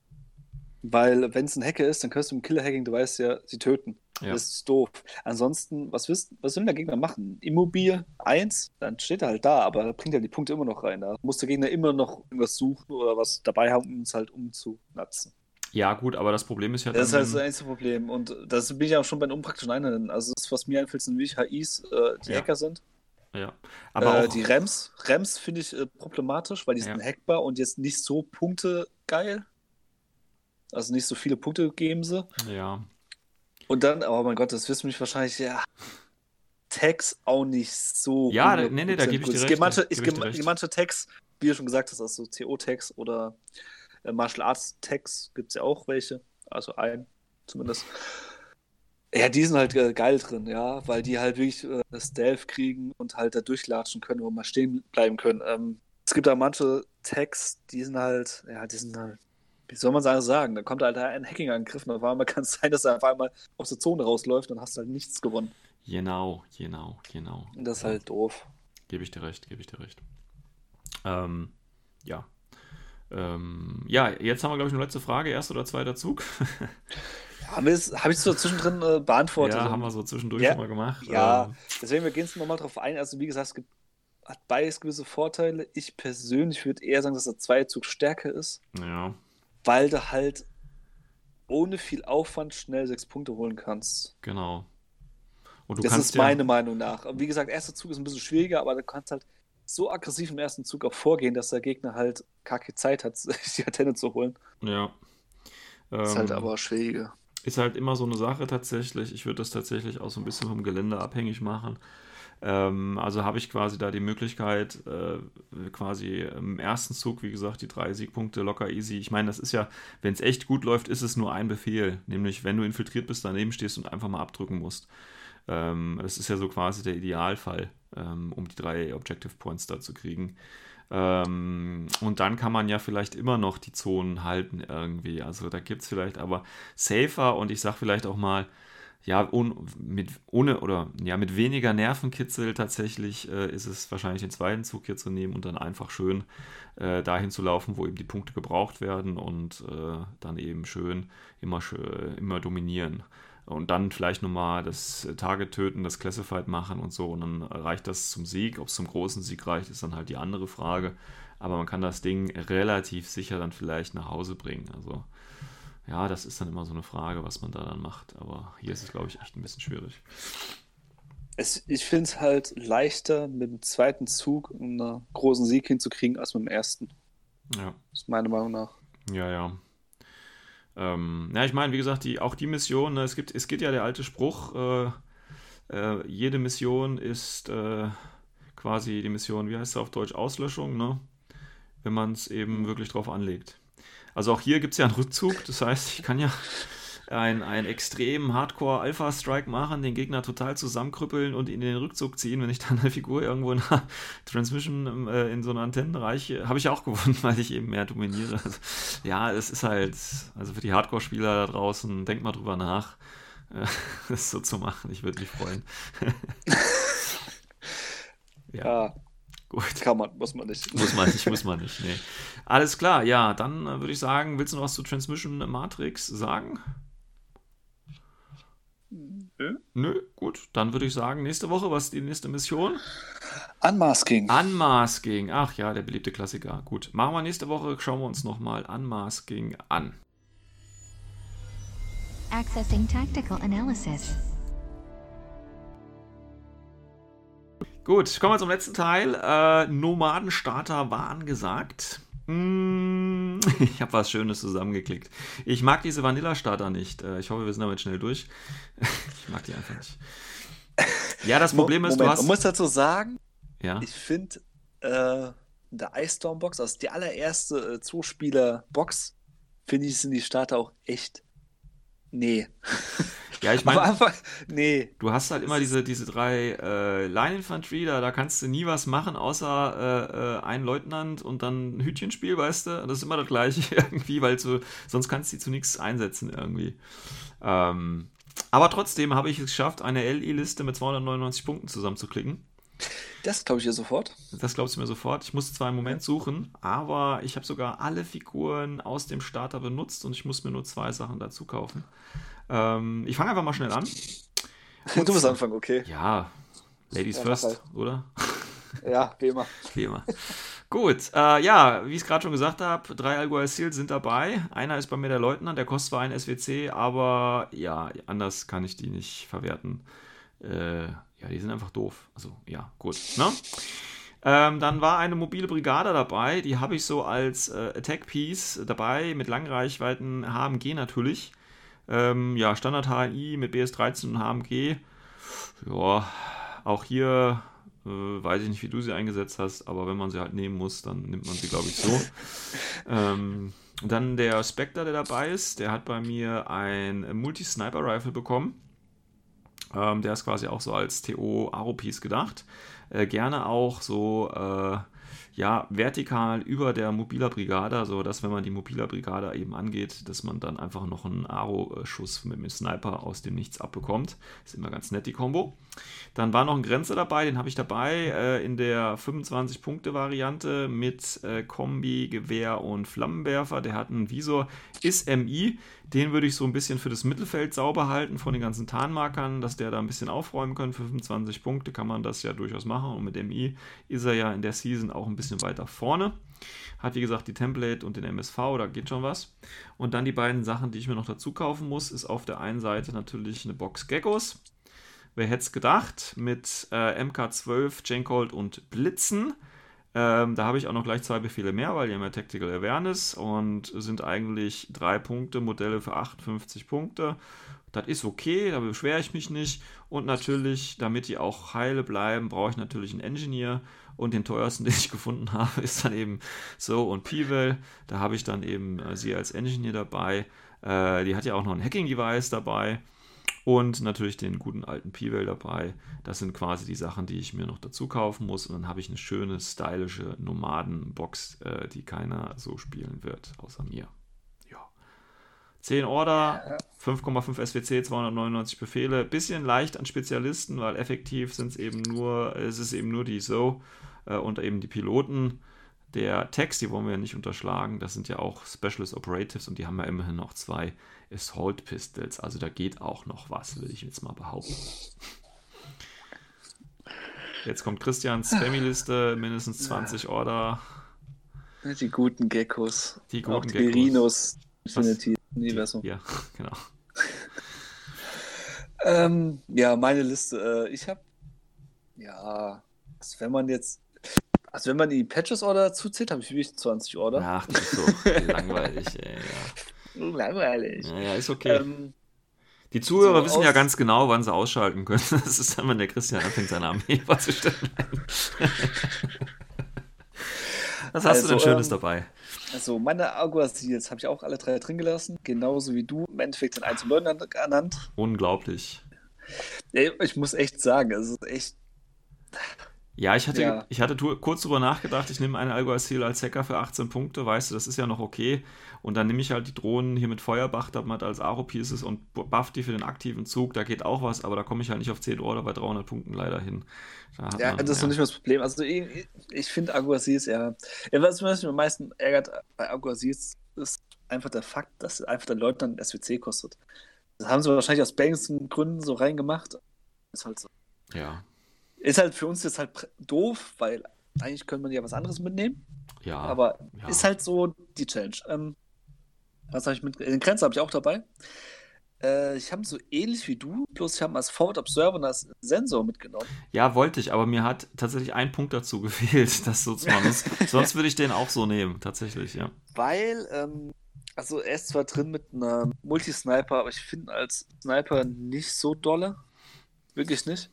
Weil, wenn es ein Hacker ist, dann kannst du im Killer-Hacking, du weißt ja, sie töten. Ja. Das ist doof. Ansonsten, was, wisst, was will der Gegner machen? Immobil 1, dann steht er halt da, aber er bringt ja die Punkte immer noch rein. Da muss der Gegner immer noch irgendwas suchen oder was dabei haben, um es halt umzunatzen. Ja, gut, aber das Problem ist ja. Das ist halt das einzige Problem. Und das bin ich auch schon bei den unpraktischen Einheiten. Also, das, was mir einfällt, sind wirklich HIs, äh, die ja. Hacker sind. Ja. Aber äh, die Rems, Rems finde ich äh, problematisch, weil die sind ja. hackbar und jetzt nicht so Punkte geil. Also nicht so viele Punkte geben sie. Ja. Und dann, oh mein Gott, das du mich wahrscheinlich, ja. Tags auch nicht so. Ja, nee, nee, da gebe ich dir recht. Es gibt manche, ich geb ich manche Tags, wie du schon gesagt hast, also CO-Tags oder äh, Martial Arts Tags gibt es ja auch welche. Also ein zumindest. Ja, die sind halt äh, geil drin, ja, weil die halt wirklich äh, Stealth kriegen und halt da durchlatschen können und mal stehen bleiben können. Ähm, es gibt da manche Tags, die sind halt, ja, die sind halt, wie soll man sagen, da kommt halt ein Hacking-Angriff und auf einmal *laughs* kann es sein, dass er auf einmal aus der Zone rausläuft und hast halt nichts gewonnen. Genau, genau, genau. Und das ist halt doof. Gebe ich dir recht, gebe ich dir recht. Ähm, ja. Ähm, ja, jetzt haben wir, glaube ich, eine letzte Frage. Erster oder zweiter Zug? *laughs* Habe ich es so zwischendrin äh, beantwortet? Ja, haben wir so zwischendurch ja, schon mal gemacht. Ja, ähm, deswegen, wir gehen es nochmal drauf ein. Also, wie gesagt, es gibt, hat beides gewisse Vorteile. Ich persönlich würde eher sagen, dass der zweite Zug stärker ist. Ja. Weil du halt ohne viel Aufwand schnell sechs Punkte holen kannst. Genau. das ist meine ja, Meinung nach. Wie gesagt, erster Zug ist ein bisschen schwieriger, aber du kannst halt so aggressiv im ersten Zug auch vorgehen, dass der Gegner halt kacke Zeit hat, *laughs* sich die Antenne zu holen. Ja. ist halt ähm, aber schwieriger. Ist halt immer so eine Sache tatsächlich. Ich würde das tatsächlich auch so ein bisschen vom Gelände abhängig machen. Ähm, also habe ich quasi da die Möglichkeit, äh, quasi im ersten Zug, wie gesagt, die drei Siegpunkte locker easy. Ich meine, das ist ja, wenn es echt gut läuft, ist es nur ein Befehl. Nämlich, wenn du infiltriert bist, daneben stehst und einfach mal abdrücken musst. Ähm, das ist ja so quasi der Idealfall, ähm, um die drei Objective Points da zu kriegen. Ähm, und dann kann man ja vielleicht immer noch die Zonen halten irgendwie. Also da gibt es vielleicht aber safer und ich sage vielleicht auch mal, ja, un, mit, ohne oder ja, mit weniger Nervenkitzel tatsächlich äh, ist es wahrscheinlich den zweiten Zug hier zu nehmen und dann einfach schön äh, dahin zu laufen, wo eben die Punkte gebraucht werden und äh, dann eben schön immer, schön, immer dominieren und dann vielleicht nochmal das Target töten, das Classified machen und so. Und dann reicht das zum Sieg. Ob es zum großen Sieg reicht, ist dann halt die andere Frage. Aber man kann das Ding relativ sicher dann vielleicht nach Hause bringen. Also ja, das ist dann immer so eine Frage, was man da dann macht. Aber hier ist es, glaube ich, echt ein bisschen schwierig. Es, ich finde es halt leichter, mit dem zweiten Zug einen großen Sieg hinzukriegen, als mit dem ersten. Ja. Das ist meine Meinung nach. Ja, ja. Ähm, ja, ich meine, wie gesagt, die, auch die Mission, ne, es, gibt, es gibt ja der alte Spruch, äh, äh, jede Mission ist äh, quasi die Mission, wie heißt es auf Deutsch, Auslöschung, ne? wenn man es eben wirklich drauf anlegt. Also auch hier gibt es ja einen Rückzug, das heißt, ich kann ja einen, extremen Hardcore-Alpha-Strike machen, den Gegner total zusammenkrüppeln und ihn in den Rückzug ziehen. Wenn ich dann eine Figur irgendwo in einer Transmission äh, in so einer Antenne reiche, habe ich auch gewonnen, *laughs* weil ich eben mehr dominiere. Also, ja, es ist halt, also für die Hardcore-Spieler da draußen, denkt mal drüber nach, äh, *laughs* das so zu machen. Ich würde mich freuen. *laughs* ja. ja. Gut. Kann man, muss man nicht. Muss man nicht, muss man *laughs* nicht. Nee. Alles klar, ja, dann äh, würde ich sagen, willst du noch was zu Transmission Matrix sagen? Nö. Nö, gut. Dann würde ich sagen, nächste Woche, was ist die nächste Mission? Unmasking. Unmasking. Ach ja, der beliebte Klassiker. Gut. Machen wir nächste Woche, schauen wir uns nochmal Unmasking an. Accessing Tactical Analysis. Gut, kommen wir zum letzten Teil. Äh, Nomadenstarter waren gesagt. Mm, *laughs* ich habe was Schönes zusammengeklickt. Ich mag diese Vanilla-Starter nicht. Äh, ich hoffe, wir sind damit schnell durch. *laughs* Ich mag die einfach nicht. Ja, das Problem ist, Moment, du hast. Man muss dazu sagen, ja? ich finde äh, der Ice Storm Box, also die allererste äh, Zuspieler-Box, finde ich, sind die Starter auch echt. Nee. *laughs* Ja, ich meine, nee. Du hast halt immer diese, diese drei äh, Line-Infanterie, da, da kannst du nie was machen, außer äh, äh, ein Leutnant und dann ein Hütchenspiel, weißt du? Das ist immer das gleiche *laughs* irgendwie, weil du, sonst kannst du die zu nichts einsetzen irgendwie. Ähm, aber trotzdem habe ich es geschafft, eine LI-Liste mit 299 Punkten zusammenzuklicken. Das glaube ich dir sofort. Das glaubst du mir sofort. Ich musste zwar einen Moment suchen, aber ich habe sogar alle Figuren aus dem Starter benutzt und ich muss mir nur zwei Sachen dazu kaufen. Ähm, ich fange einfach mal schnell an. Und du musst anfangen, okay. Ja, Ladies ja, first, halt. oder? Ja, wie immer. *laughs* Wie immer. Gut, äh, ja, wie ich es gerade schon gesagt habe, drei Algua Seals sind dabei. Einer ist bei mir der Leutnant, der kostet zwar ein SWC, aber ja, anders kann ich die nicht verwerten. Äh, ja, die sind einfach doof. Also, ja, gut. Ne? Ähm, dann war eine mobile Brigade dabei, die habe ich so als äh, Attack Piece dabei, mit Langreichweiten HMG natürlich. Ähm, ja, Standard HI mit BS13 und HMG. Ja, auch hier äh, weiß ich nicht, wie du sie eingesetzt hast, aber wenn man sie halt nehmen muss, dann nimmt man sie, glaube ich, so. *laughs* ähm, dann der Spectre, der dabei ist, der hat bei mir ein Multi-Sniper-Rifle bekommen. Ähm, der ist quasi auch so als TO Aro-Piece gedacht. Äh, gerne auch so äh, ja, vertikal über der Mobiler Brigade, also dass wenn man die Mobiler Brigade eben angeht, dass man dann einfach noch einen Aro-Schuss mit dem Sniper aus dem Nichts abbekommt. Ist immer ganz nett, die Kombo. Dann war noch ein Grenzer dabei, den habe ich dabei äh, in der 25-Punkte-Variante mit äh, Kombi, Gewehr und Flammenwerfer. Der hat einen Visor, ist MI. Den würde ich so ein bisschen für das Mittelfeld sauber halten von den ganzen Tarnmarkern, dass der da ein bisschen aufräumen kann. Für 25 Punkte kann man das ja durchaus machen. Und mit MI ist er ja in der Season auch ein bisschen weiter vorne. Hat wie gesagt die Template und den MSV, da geht schon was. Und dann die beiden Sachen, die ich mir noch dazu kaufen muss, ist auf der einen Seite natürlich eine Box Geckos. Wer hätte es gedacht? Mit äh, MK12, Jenkold und Blitzen. Ähm, da habe ich auch noch gleich zwei Befehle mehr, weil die haben ja Tactical Awareness und sind eigentlich drei Punkte, Modelle für 58 Punkte. Das ist okay, da beschwere ich mich nicht. Und natürlich, damit die auch heile bleiben, brauche ich natürlich einen Engineer. Und den teuersten, *laughs* den ich gefunden habe, ist dann eben So und Pivel. Da habe ich dann eben äh, sie als Engineer dabei. Äh, die hat ja auch noch ein Hacking-Device dabei und natürlich den guten alten P-Well dabei. Das sind quasi die Sachen, die ich mir noch dazu kaufen muss. Und dann habe ich eine schöne, stylische Nomaden-Box, äh, die keiner so spielen wird, außer mir. Ja. 10 Order, 5,5 SWC, 299 Befehle. Bisschen leicht an Spezialisten, weil effektiv sind es eben nur, es ist eben nur die So äh, und eben die Piloten der Text, die wollen wir ja nicht unterschlagen, das sind ja auch Specialist Operatives und die haben ja immerhin noch zwei Assault Pistols. Also da geht auch noch was, würde ich jetzt mal behaupten. Jetzt kommt Christians Spammy-Liste, mindestens 20 Order. Die guten Geckos. Die guten Auch Geckos. Infinity Universum. Ja, *laughs* genau. ähm, ja, meine Liste. Äh, ich habe, ja, wenn man jetzt also wenn man die Patches-Order zuzählt, habe ich wirklich 20 Order. Ach, das ist so *laughs* langweilig, ey. Ja. Langweilig. Ja, ja, ist okay. Ähm, die Zuhörer so wissen ja ganz genau, wann sie ausschalten können. *laughs* Das ist dann, wenn der Christian anfängt, seine Armee *laughs* vorzustellen. Was hast also, du denn Schönes ähm, dabei? Also, meine Aguasils habe ich auch alle drei drin gelassen. Genauso wie du. Im Endeffekt den einzelnen Leuten ernannt. Unglaublich. Ich muss echt sagen, es ist echt ja, ich hatte, ja. ich hatte kurz drüber nachgedacht, ich nehme eine Alguacil als Hacker für 18 Punkte, weißt du, das ist ja noch okay. Und dann nehme ich halt die Drohnen hier mit Feuerbach, da man als Aro-Pieces und buff die für den aktiven Zug, da geht auch was, aber da komme ich halt nicht auf 10 Order bei 300 Punkten leider hin. Da ja, man, das ist ja. noch nicht mal das Problem. Also ich, ich finde Alguacils, ja. ja. Was mich am meisten ärgert bei Alguacils, ist einfach der Fakt, dass einfach der Leutnant SWC kostet. Das haben sie wahrscheinlich aus bangen Gründen so reingemacht. Ist halt so. Ja. Ist halt für uns jetzt halt doof, weil eigentlich könnte man ja was anderes mitnehmen. Ja. Aber ja. ist halt so die Challenge. Ähm, was habe ich mit? Den Grenzer habe ich auch dabei. Äh, ich habe so ähnlich wie du, bloß ich habe als Forward Observer und als Sensor mitgenommen. Ja, wollte ich, aber mir hat tatsächlich ein Punkt dazu *laughs* gefehlt, das so zu machen. *laughs* Sonst würde ich den auch so nehmen, tatsächlich, ja. Weil, ähm, also er ist zwar drin mit einer Multisniper, aber ich finde als Sniper nicht so dolle. Wirklich nicht.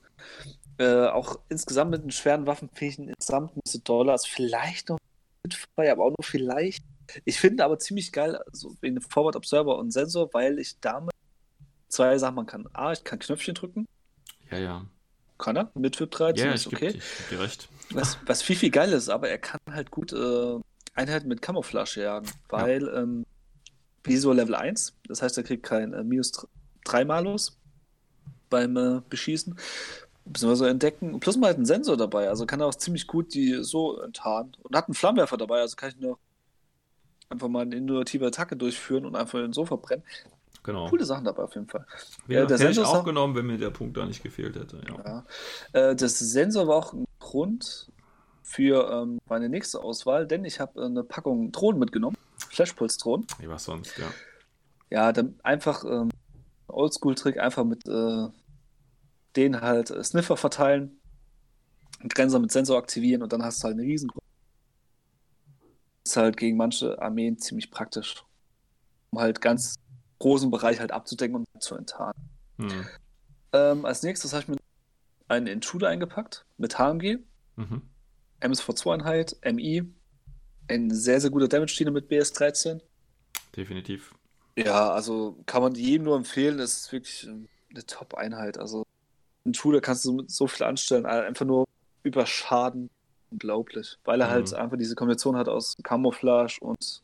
Äh, auch insgesamt mit den schweren Waffen finde ich ihn insgesamt ein bisschen toller. Also vielleicht noch mit Feuer, aber auch nur vielleicht. Ich finde aber ziemlich geil, also wegen Forward Observer und Sensor, weil ich damit zwei Sachen machen kann. A, ich kann Knöpfchen drücken. Ja, ja. Kann er? Mit VIP 13 ja, ist okay. Geb, ich geb dir recht. Was, was viel, viel geil ist, aber er kann halt gut äh, Einheiten mit Camouflage jagen, weil ja. ähm, Visor Level 1, das heißt, er kriegt kein äh, minus 3 Malus beim äh, Beschießen beziehungsweise entdecken. Plus mal halt einen Sensor dabei, also kann er auch ziemlich gut die so enttarnen. Und hat einen Flammenwerfer dabei, also kann ich noch einfach mal eine innovative Attacke durchführen und einfach den so verbrennen. Genau. Coole Sachen dabei auf jeden Fall. Ja, äh, der hätte Sensor ich auch genommen, wenn mir der Punkt da nicht gefehlt hätte. Ja. ja. Äh, das Sensor war auch ein Grund für ähm, meine nächste Auswahl, denn ich habe eine Packung Drohnen mitgenommen. Flashpulse-Drohnen. Wie was sonst, ja. Ja, dann einfach ähm, Oldschool-Trick, einfach mit äh, den halt äh, Sniffer verteilen, einen Grenzer mit Sensor aktivieren und dann hast du halt eine Riesengruppe. Das ist halt gegen manche Armeen ziemlich praktisch, um halt ganz großen Bereich halt abzudecken und zu enttarnen. Hm. Ähm, als nächstes habe ich mir einen Intruder eingepackt mit HMG, mhm. MSV2-Einheit, MI, ein sehr, sehr guter Damage-Diener mit BS13. Definitiv. Ja, also kann man jedem nur empfehlen, das ist wirklich eine Top-Einheit. Also in Schule kannst du so viel anstellen, einfach nur über Schaden. Unglaublich. Weil er halt Mhm. einfach diese Kombination hat aus Camouflage und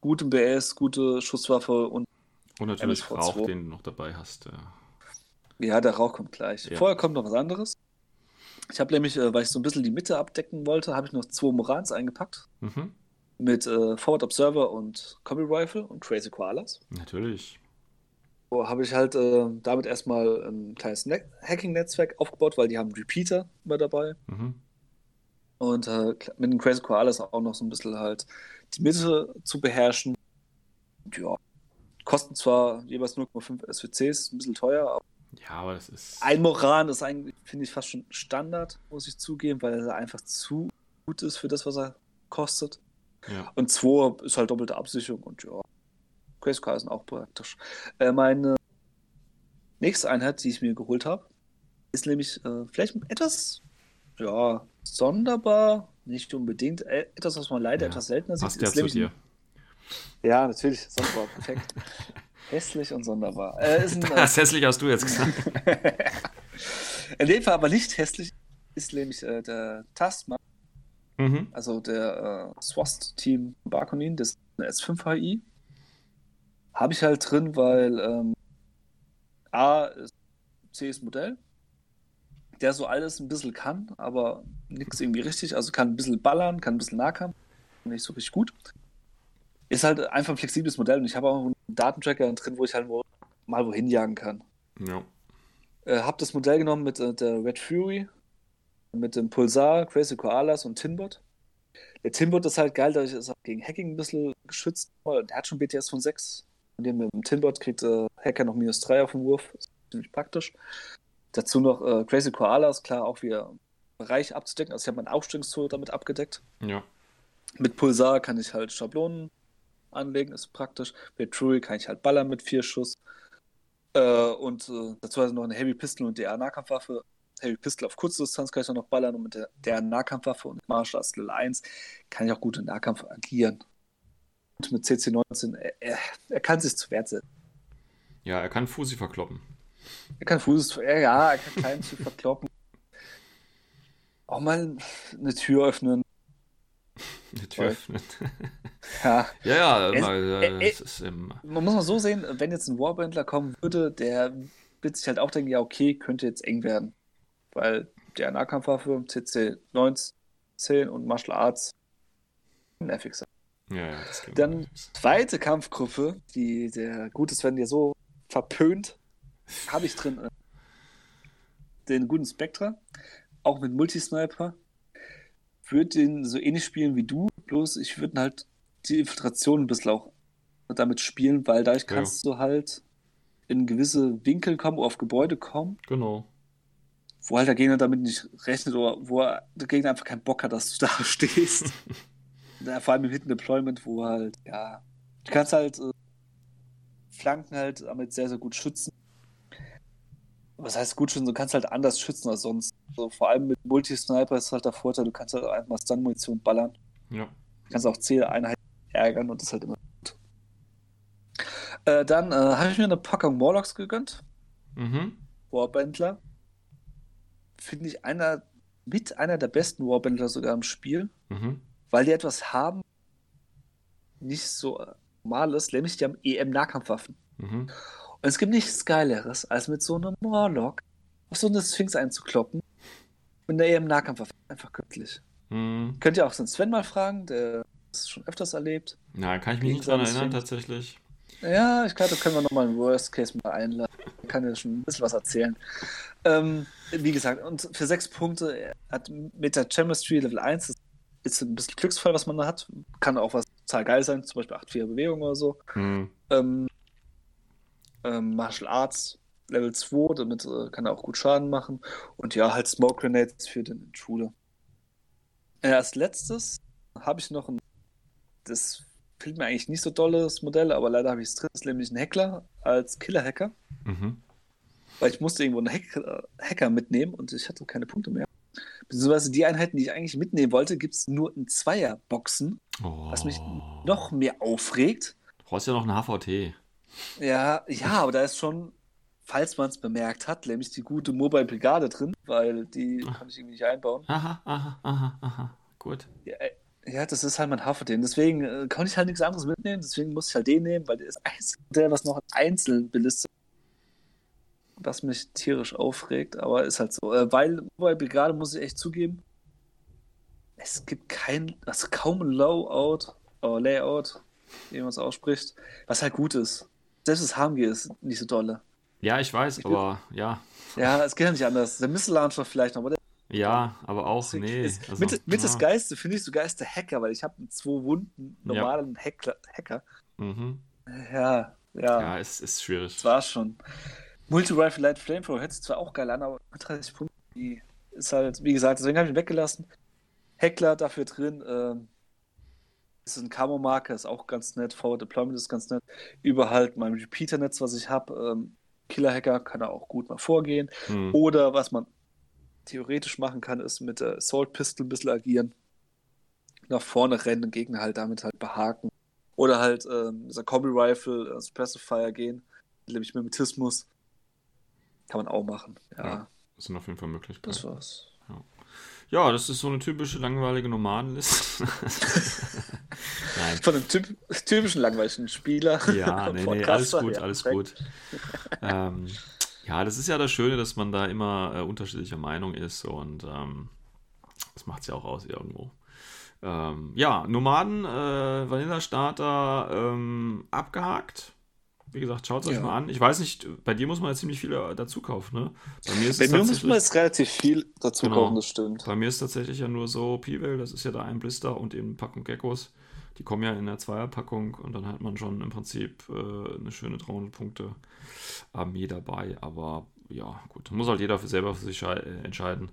gutem BS, gute Schusswaffe und Und natürlich MSV2. Rauch, den du noch dabei hast. Ja. ja, der Rauch kommt gleich. Ja. Vorher kommt noch was anderes. Ich habe nämlich, äh, weil ich so ein bisschen die Mitte abdecken wollte, habe ich noch zwei Morans eingepackt. Mhm. Mit äh, Forward Observer und Combi Rifle und Crazy Koalas. Natürlich. Habe ich halt äh, damit erstmal ein kleines Ne Hacking-Netzwerk aufgebaut, weil die haben Repeater immer dabei. Mhm. Und äh, mit den Crazy Koalas auch noch so ein bisschen halt die Mitte zu beherrschen. Ja, kosten zwar jeweils 0,5 SWCs, ein bisschen teuer, aber Ja, aber das ist. ein Moran ist eigentlich, finde ich, fast schon Standard, muss ich zugeben, weil er einfach zu gut ist für das, was er kostet. Ja. Und 2 ist halt doppelte Absicherung und ja, Crazy Koalas sind auch praktisch. Äh, meine nächste Einheit, die ich mir geholt habe, ist nämlich äh, vielleicht etwas, ja, sonderbar, nicht unbedingt, äh, etwas, was man leider Ja, etwas seltener sieht. Passt ja zu dir. Ja, natürlich, sonderbar, perfekt. *laughs* Hässlich und sonderbar. Äh, ist ein, *laughs* äh, Das hässlich hast du jetzt gesagt. *laughs* in dem Fall aber nicht hässlich, ist nämlich äh, der Taskmaster, mhm. also der äh, SWAT-Team Barkonin, das ist eine S5HI. Habe ich halt drin, weil ähm, A ist CS Modell, der so alles ein bisschen kann, aber nichts irgendwie richtig. Also kann ein bisschen ballern, kann ein bisschen Nahkampf, nicht so richtig gut. Ist halt einfach ein flexibles Modell und ich habe auch einen Datentracker drin, wo ich halt wo, mal wohin jagen kann. Ja. Äh, habe das Modell genommen mit äh, der Red Fury, mit dem Pulsar, Crazy Koalas und Tinbot. Der Tinbot ist halt geil, dadurch ist er gegen Hacking ein bisschen geschützt. Der hat schon BTS von 6. Und dem mit dem Tinbot kriegt äh, Hacker noch minus 3 auf den Wurf. Das ist ziemlich praktisch. Dazu noch äh, Crazy Koalas, klar, auch wieder Bereich abzudecken. Also ich habe mein Aufstellungstool damit abgedeckt. Ja. Mit Pulsar kann ich halt Schablonen anlegen, ist praktisch. Mit Fury kann ich halt ballern mit vier Schuss. Äh, und äh, dazu also noch eine Heavy Pistol und der Nahkampfwaffe. Heavy Pistol auf kurze Distanz kann ich dann noch ballern und mit der, der Nahkampfwaffe und Martial Arts Level 1 kann ich auch gut im Nahkampf agieren. Mit CC19, er, er, er kann sich zu Wert setzen. Ja, er kann Fusi verkloppen. Er kann Fuß, ja, er kann klein zu verkloppen. Auch mal eine Tür öffnen. Die Tür Voll. öffnet. *laughs* Ja, ja, ja, Es- mal, äh, äh, äh, es ist im. man muss mal so sehen, wenn jetzt ein Warbandler kommen würde, der wird sich halt auch denken, ja, okay, könnte jetzt eng werden. Weil der Nahkampfwaffe, CC 19 und Martial Arts nervig sein. Ja, Dann zweite Kampfgruppe, die der gute Sven dir so verpönt, habe ich drin äh, den guten Spectra, auch mit Multisniper. Würde den so ähnlich spielen wie du, bloß ich würde halt die Infiltration ein bisschen auch damit spielen, weil dadurch Ja. kannst du halt in gewisse Winkel kommen, auf Gebäude kommen, Genau. wo halt der Gegner damit nicht rechnet oder wo er, der Gegner einfach keinen Bock hat, dass du da *laughs* stehst. *laughs* Ja, vor allem im Hidden Deployment, wo halt, ja, du kannst halt äh, Flanken halt damit sehr, sehr gut schützen. Was heißt gut schützen? Du kannst halt anders schützen als sonst. So, vor allem mit Multisniper ist halt der Vorteil, du kannst halt einfach mal Stun-Munition ballern. Ja. Du kannst auch Zieleinheiten ärgern und das ist halt immer gut. Äh, dann äh, habe ich mir eine Packung Morlocks gegönnt. Mhm. Warbandler. Finde ich einer, mit einer der besten Warbandler sogar im Spiel, Mhm. Weil die etwas haben, nicht so normal ist, nämlich die haben EM-Nahkampfwaffen. Mhm. Und es gibt nichts Geileres, als mit so einem Morlock auf so eine Sphinx einzukloppen. Mit einer EM-Nahkampfwaffe. Einfach göttlich. Mhm. Könnt ihr auch den Sven mal fragen, der das schon öfters erlebt. Na, kann ich mich nicht dran Gegenseitig erinnern, tatsächlich. Ja, ich glaube, da können wir nochmal einen Worst Case mal einladen. Ich kann ja schon ein bisschen was erzählen. Ähm, wie gesagt, und für sechs Punkte hat mit der Chemistry Level 1 das ist ein bisschen Glücksfall, was man da hat. Kann auch was total geil sein, zum Beispiel 8-4 Bewegung oder so. Mhm. Ähm, ähm, Martial Arts Level 2, damit äh, kann er auch gut Schaden machen. Und ja, halt Smoke Grenades für den Intruder. Äh, als letztes habe ich noch ein, das fehlt mir eigentlich nicht so dolles Modell, aber leider habe ich es drin, das ist nämlich ein Heckler als Killer-Hacker, Mhm. weil ich musste irgendwo einen Hack Hacker mitnehmen und ich hatte keine Punkte mehr. Beziehungsweise die Einheiten, die ich eigentlich mitnehmen wollte, gibt es nur in Zweierboxen, Oh. was mich noch mehr aufregt. Du brauchst ja noch eine HVT. Ja, ja, aber da ist schon falls man es bemerkt hat, nämlich die gute Mobile Brigade drin, weil die Ah. kann ich irgendwie nicht einbauen. Aha, aha, aha, aha. Gut. Ja, äh, ja, das ist halt mein Haferden. Deswegen äh, kann ich halt nichts anderes mitnehmen. Deswegen muss ich halt den nehmen, weil der ist einzig, der was noch einzeln belistet. Was mich tierisch aufregt, aber ist halt so. Äh, weil Brigade muss ich echt zugeben, es gibt kein, also kaum ein Loadout oder Layout, wie man es ausspricht, was halt gut ist. Selbst das HMG ist nicht so dolle. Ja, ich weiß, Ich aber ja. Ja, es geht ja nicht anders. Der Missile Launcher vielleicht noch, aber der Ja, aber auch, nee. ist, also, mit, mit das ja. Geiste finde ich sogar ist der Hacker, weil ich habe einen zwei wunden Ja. normalen Hackler, Hacker. Mhm. Ja, ja, Ja, es ist schwierig. das war's schon. Multi-Rifle Light Flamethrower hört sich zwar auch geil an, aber 30 Punkte, ist halt, wie gesagt, deswegen habe ich ihn weggelassen. Heckler dafür drin, ähm, ist ein Camo-Marker, ist auch ganz nett. Forward Deployment ist ganz nett. Über halt mein Repeater-Netz, was ich habe, ähm, Killer-Hacker kann er auch gut mal vorgehen. Hm. Oder was man theoretisch machen kann, ist mit der Assault Pistol ein bisschen agieren. Nach vorne rennen, den Gegner halt damit halt behaken. Oder halt ähm, dieser Combi Rifle, äh, Suppressive Fire gehen, nämlich Mimetismus. Kann man auch machen. Ja, Ja. Das sind auf jeden Fall Möglichkeiten. das war's. Ja, das ist so eine typische langweilige Nomadenliste. *laughs* Nein. Von einem typ typischen langweiligen Spieler. Ja, *laughs* nee, nee, alles gut, ja, alles perfekt. gut. ähm, ja, das ist ja das Schöne, dass man da immer äh, unterschiedlicher Meinung ist und ähm, das macht es ja auch aus irgendwo. Ähm, ja, Nomaden, äh, Vanilla Starter ähm, abgehakt. Wie gesagt, schaut es euch Ja. mal an. Ich weiß nicht, bei dir muss man ja ziemlich viel äh, dazu kaufen, ne? Bei mir ist Bei es mir muss man jetzt relativ viel dazu Genau. kaufen, das stimmt. bei mir ist tatsächlich ja nur so Pivel, das ist ja da ein Blister und eben Packung Geckos. Die kommen ja in der Zweierpackung und dann hat man schon im Prinzip äh, eine schöne 300 Punkte Armee dabei. Aber ja, gut, muss halt jeder für selber für sich äh, entscheiden.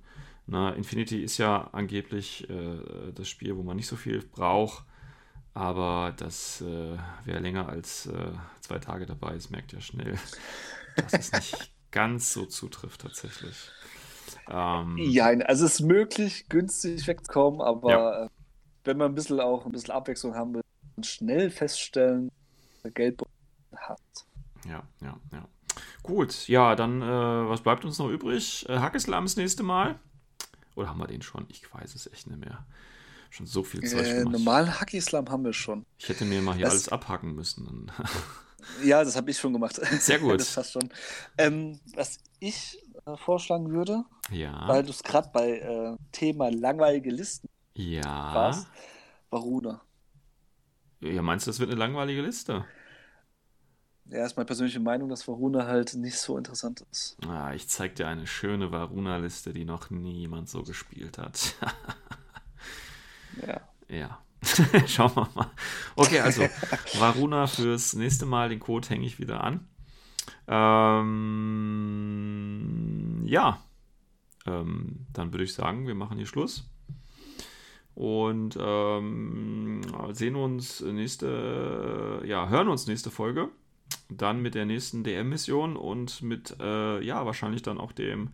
Na, Infinity ist ja angeblich äh, das Spiel, wo man nicht so viel braucht. Aber das, äh, wer länger als äh, zwei Tage dabei ist, merkt ja schnell, dass es nicht *laughs* ganz so zutrifft tatsächlich. Ähm, Ja, also es ist möglich, günstig wegzukommen, aber Ja. äh, wenn man ein bisschen auch ein bisschen Abwechslung haben will, und schnell feststellen, der Geldbeutel hat. Ja, ja, ja. Gut, ja, dann, äh, was bleibt uns noch übrig? Äh, Hackeslam das nächste Mal? Oder haben wir den schon? Ich weiß es echt nicht mehr. Schon so viel Zeug Äh, gemacht. normalen Hacky-Slam haben wir schon. Ich hätte mir mal hier Das- alles abhacken müssen. *laughs* Ja, das habe ich schon gemacht. Sehr gut. *laughs* das passt schon. Ähm, was ich äh, vorschlagen würde, ja. weil du es gerade bei äh, Thema langweilige Listen Ja. warst, Varuna. Ja, meinst du, das wird eine langweilige Liste? Ja, ist meine persönliche Meinung, dass Varuna halt nicht so interessant ist. Ah, ich zeig dir eine schöne Varuna-Liste, die noch niemand so gespielt hat. *laughs* Ja. Ja. *laughs* Schauen wir mal. Okay, also *laughs* Varuna fürs nächste Mal, den Code hänge ich wieder an. Ähm, ja. Ähm, dann würde ich sagen, wir machen hier Schluss. Und ähm, sehen uns nächste, ja, hören uns nächste Folge. Dann mit der nächsten DM-Mission und mit, äh, ja, wahrscheinlich dann auch dem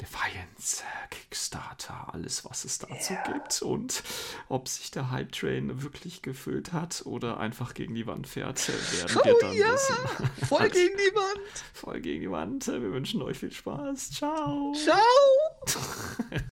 Defiance äh, Kickstarter, alles, was es dazu Ja. gibt und ob sich der Hype Train wirklich gefüllt hat oder einfach gegen die Wand fährt, äh, werden wir dann wissen. Voll *laughs* gegen die Wand. Voll gegen die Wand. Wir wünschen euch viel Spaß. Ciao. Ciao. *laughs*